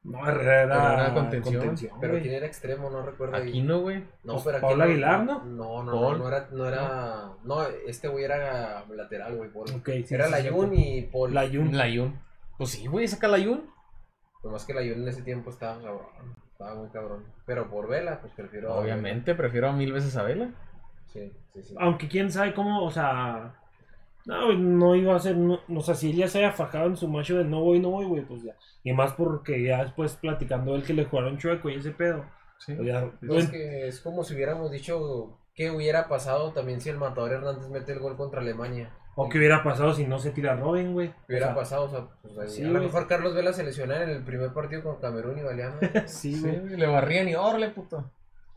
No, Herrera Pero era contención. contención, Pero güey. quién era extremo, no recuerdo. Aquí no, güey. No, Pues, pero aquí Paul Aguilar, ¿no? No, no, Paul. no, no era, no era, no, este güey era lateral, güey, Paul. Ok, sí, era sí, Layun cierto. y Paul. Layun. Layun. Pues sí, güey, saca Layun. Nomás que Layun en ese tiempo estaba cabrón, estaba muy cabrón. Pero por Vela, pues prefiero. a Obviamente, prefiero a mil veces a Vela. Vela. Sí, sí, sí. Aunque quién sabe cómo, o sea. No, no iba a ser. No, o sea, si él ya se haya fajado en su macho de no voy, no voy, güey, pues ya. Y más porque ya después platicando él que le jugaron chueco y ese pedo. Sí. Pues ya. Es que es como si hubiéramos dicho qué hubiera pasado también si el matador Hernández mete el gol contra Alemania. O qué hubiera pasado si no se tira Robin, güey. ¿Qué hubiera O sea, pasado? O sea, pues, ahí sí, a lo mejor Carlos Vela se lesiona en el primer partido con Camerún y madre. <laughs> Sí, Sí, güey. le barrían y órale, puto.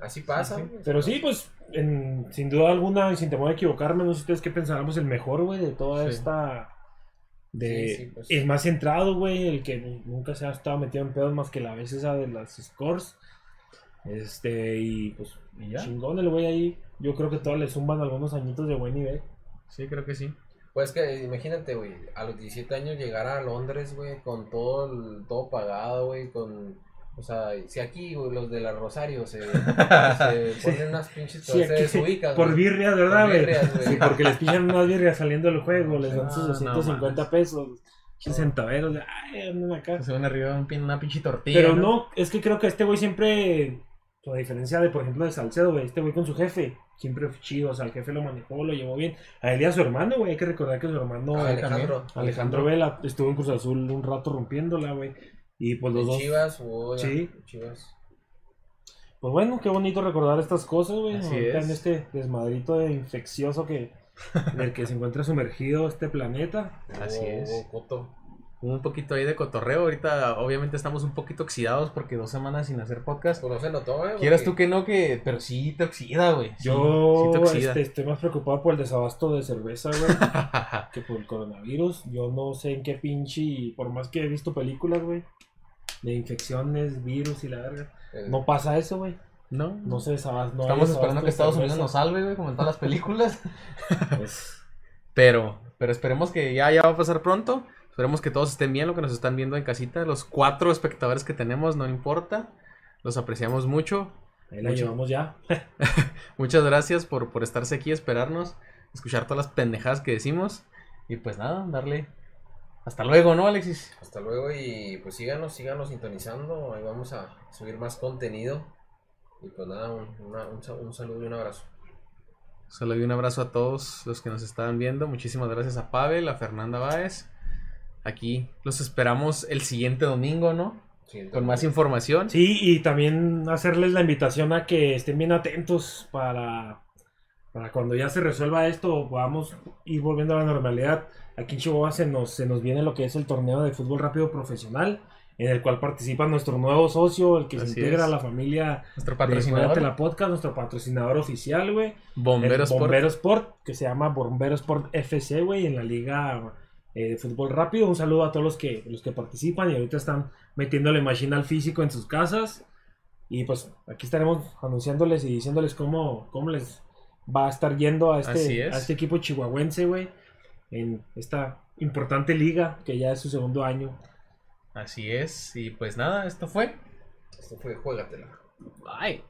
Así pasa. Sí, Pero sí, pues, en- sin duda alguna, y sin temor a equivocarme, no sé ustedes qué pensáramos el mejor, güey, de toda Sí. esta. De, pues. El más centrado, güey, el que nunca se ha estado metido en pedos más que la vez esa de las scores. Este, y pues, ¿Y ya? chingón el güey ahí. Yo creo que todos le zumban algunos añitos de buen nivel. Sí, creo que sí. Pues que imagínate, güey, a los 17 años llegar a Londres, güey, con todo el- todo pagado, güey, con o sea, si aquí los de la Rosario se, <laughs> se ponen unas pinches Sí, se desubican, por birrias, ¿verdad, güey? Sí, porque les pillan unas birrias saliendo del juego, les dan No, sus no 250 mames. pesos, 8 centaveros, de, ay, andan acá. Se van arriba un una pinche tortilla. Pero no, es que creo que este güey siempre, a diferencia de, por ejemplo, de Salcedo, güey, este güey con su jefe, siempre fue chido, o sea, el jefe lo manejó, lo llevó bien. A él y a su hermano, güey, hay que recordar que su hermano, Ah, Alejandro. Alejandro Vela, estuvo en Cruz Azul un rato rompiéndola, güey. Y pues los dos, Chivas, ya, Sí. Chivas. pues bueno, qué bonito recordar estas cosas, güey. Es. En este desmadrito de infeccioso que, en el que se encuentra sumergido este planeta. Así Jugó- es. Coto. Un poquito ahí de cotorreo. Ahorita, obviamente, estamos un poquito oxidados porque dos semanas sin hacer podcast. Pues no se notó, eh. Quieras tú que no, que. Pero sí te oxida, güey. Sí, Yo sí te oxida. este, estoy más preocupado por el desabasto de cerveza, güey. <laughs> que por el coronavirus. Yo no sé en qué pinche, por más que he visto películas, güey, de infecciones, virus y la verga, eh, no pasa eso, güey. no, No se desabasta. No Estamos esperando que Estados Unidos nos salve, güey, como en todas las películas. <laughs> Pues, Pero, pero esperemos que ya, ya va a pasar pronto. Esperemos que todos estén bien, lo que nos están viendo en casita. Los cuatro espectadores que tenemos, no importa. Los apreciamos mucho. ahí la Mucho. llevamos ya. <laughs> Muchas gracias por, por estarse aquí, esperarnos, escuchar todas las pendejadas que decimos. Y pues nada, darle. Hasta luego, ¿no, Alexis? Hasta luego y pues síganos, síganos sintonizando. Ahí vamos a subir más contenido. Y pues nada, un, una- un sa- un saludo y un abrazo. Solo doy un abrazo a todos los que nos estaban viendo. Muchísimas gracias a Pavel, a Fernanda Báez. Aquí los esperamos el siguiente domingo, ¿no? Siguiente Con más domingo. información. Sí, y también hacerles la invitación a que estén bien atentos para, para cuando ya se resuelva esto, podamos ir volviendo a la normalidad. Aquí en Chihuahua se nos, se nos viene lo que es el torneo de fútbol rápido profesional, en el cual participa nuestro nuevo socio, el que se integra es. a la familia Nuestro de patrocinador, Juégate la Podcast, nuestro patrocinador oficial, güey. Bombero Sport. Bombero Sport, que se llama Bombero Sport FC, güey, en la liga eh, de fútbol rápido. Un saludo a todos los que, los que participan y ahorita están metiéndole machine al físico en sus casas. Y pues aquí estaremos anunciándoles y diciéndoles cómo, cómo les va a estar yendo a este, es. a este equipo chihuahuense, güey, en esta importante liga que ya es su segundo año. Así es. Y pues nada, esto fue. Esto fue Juégatela. Bye.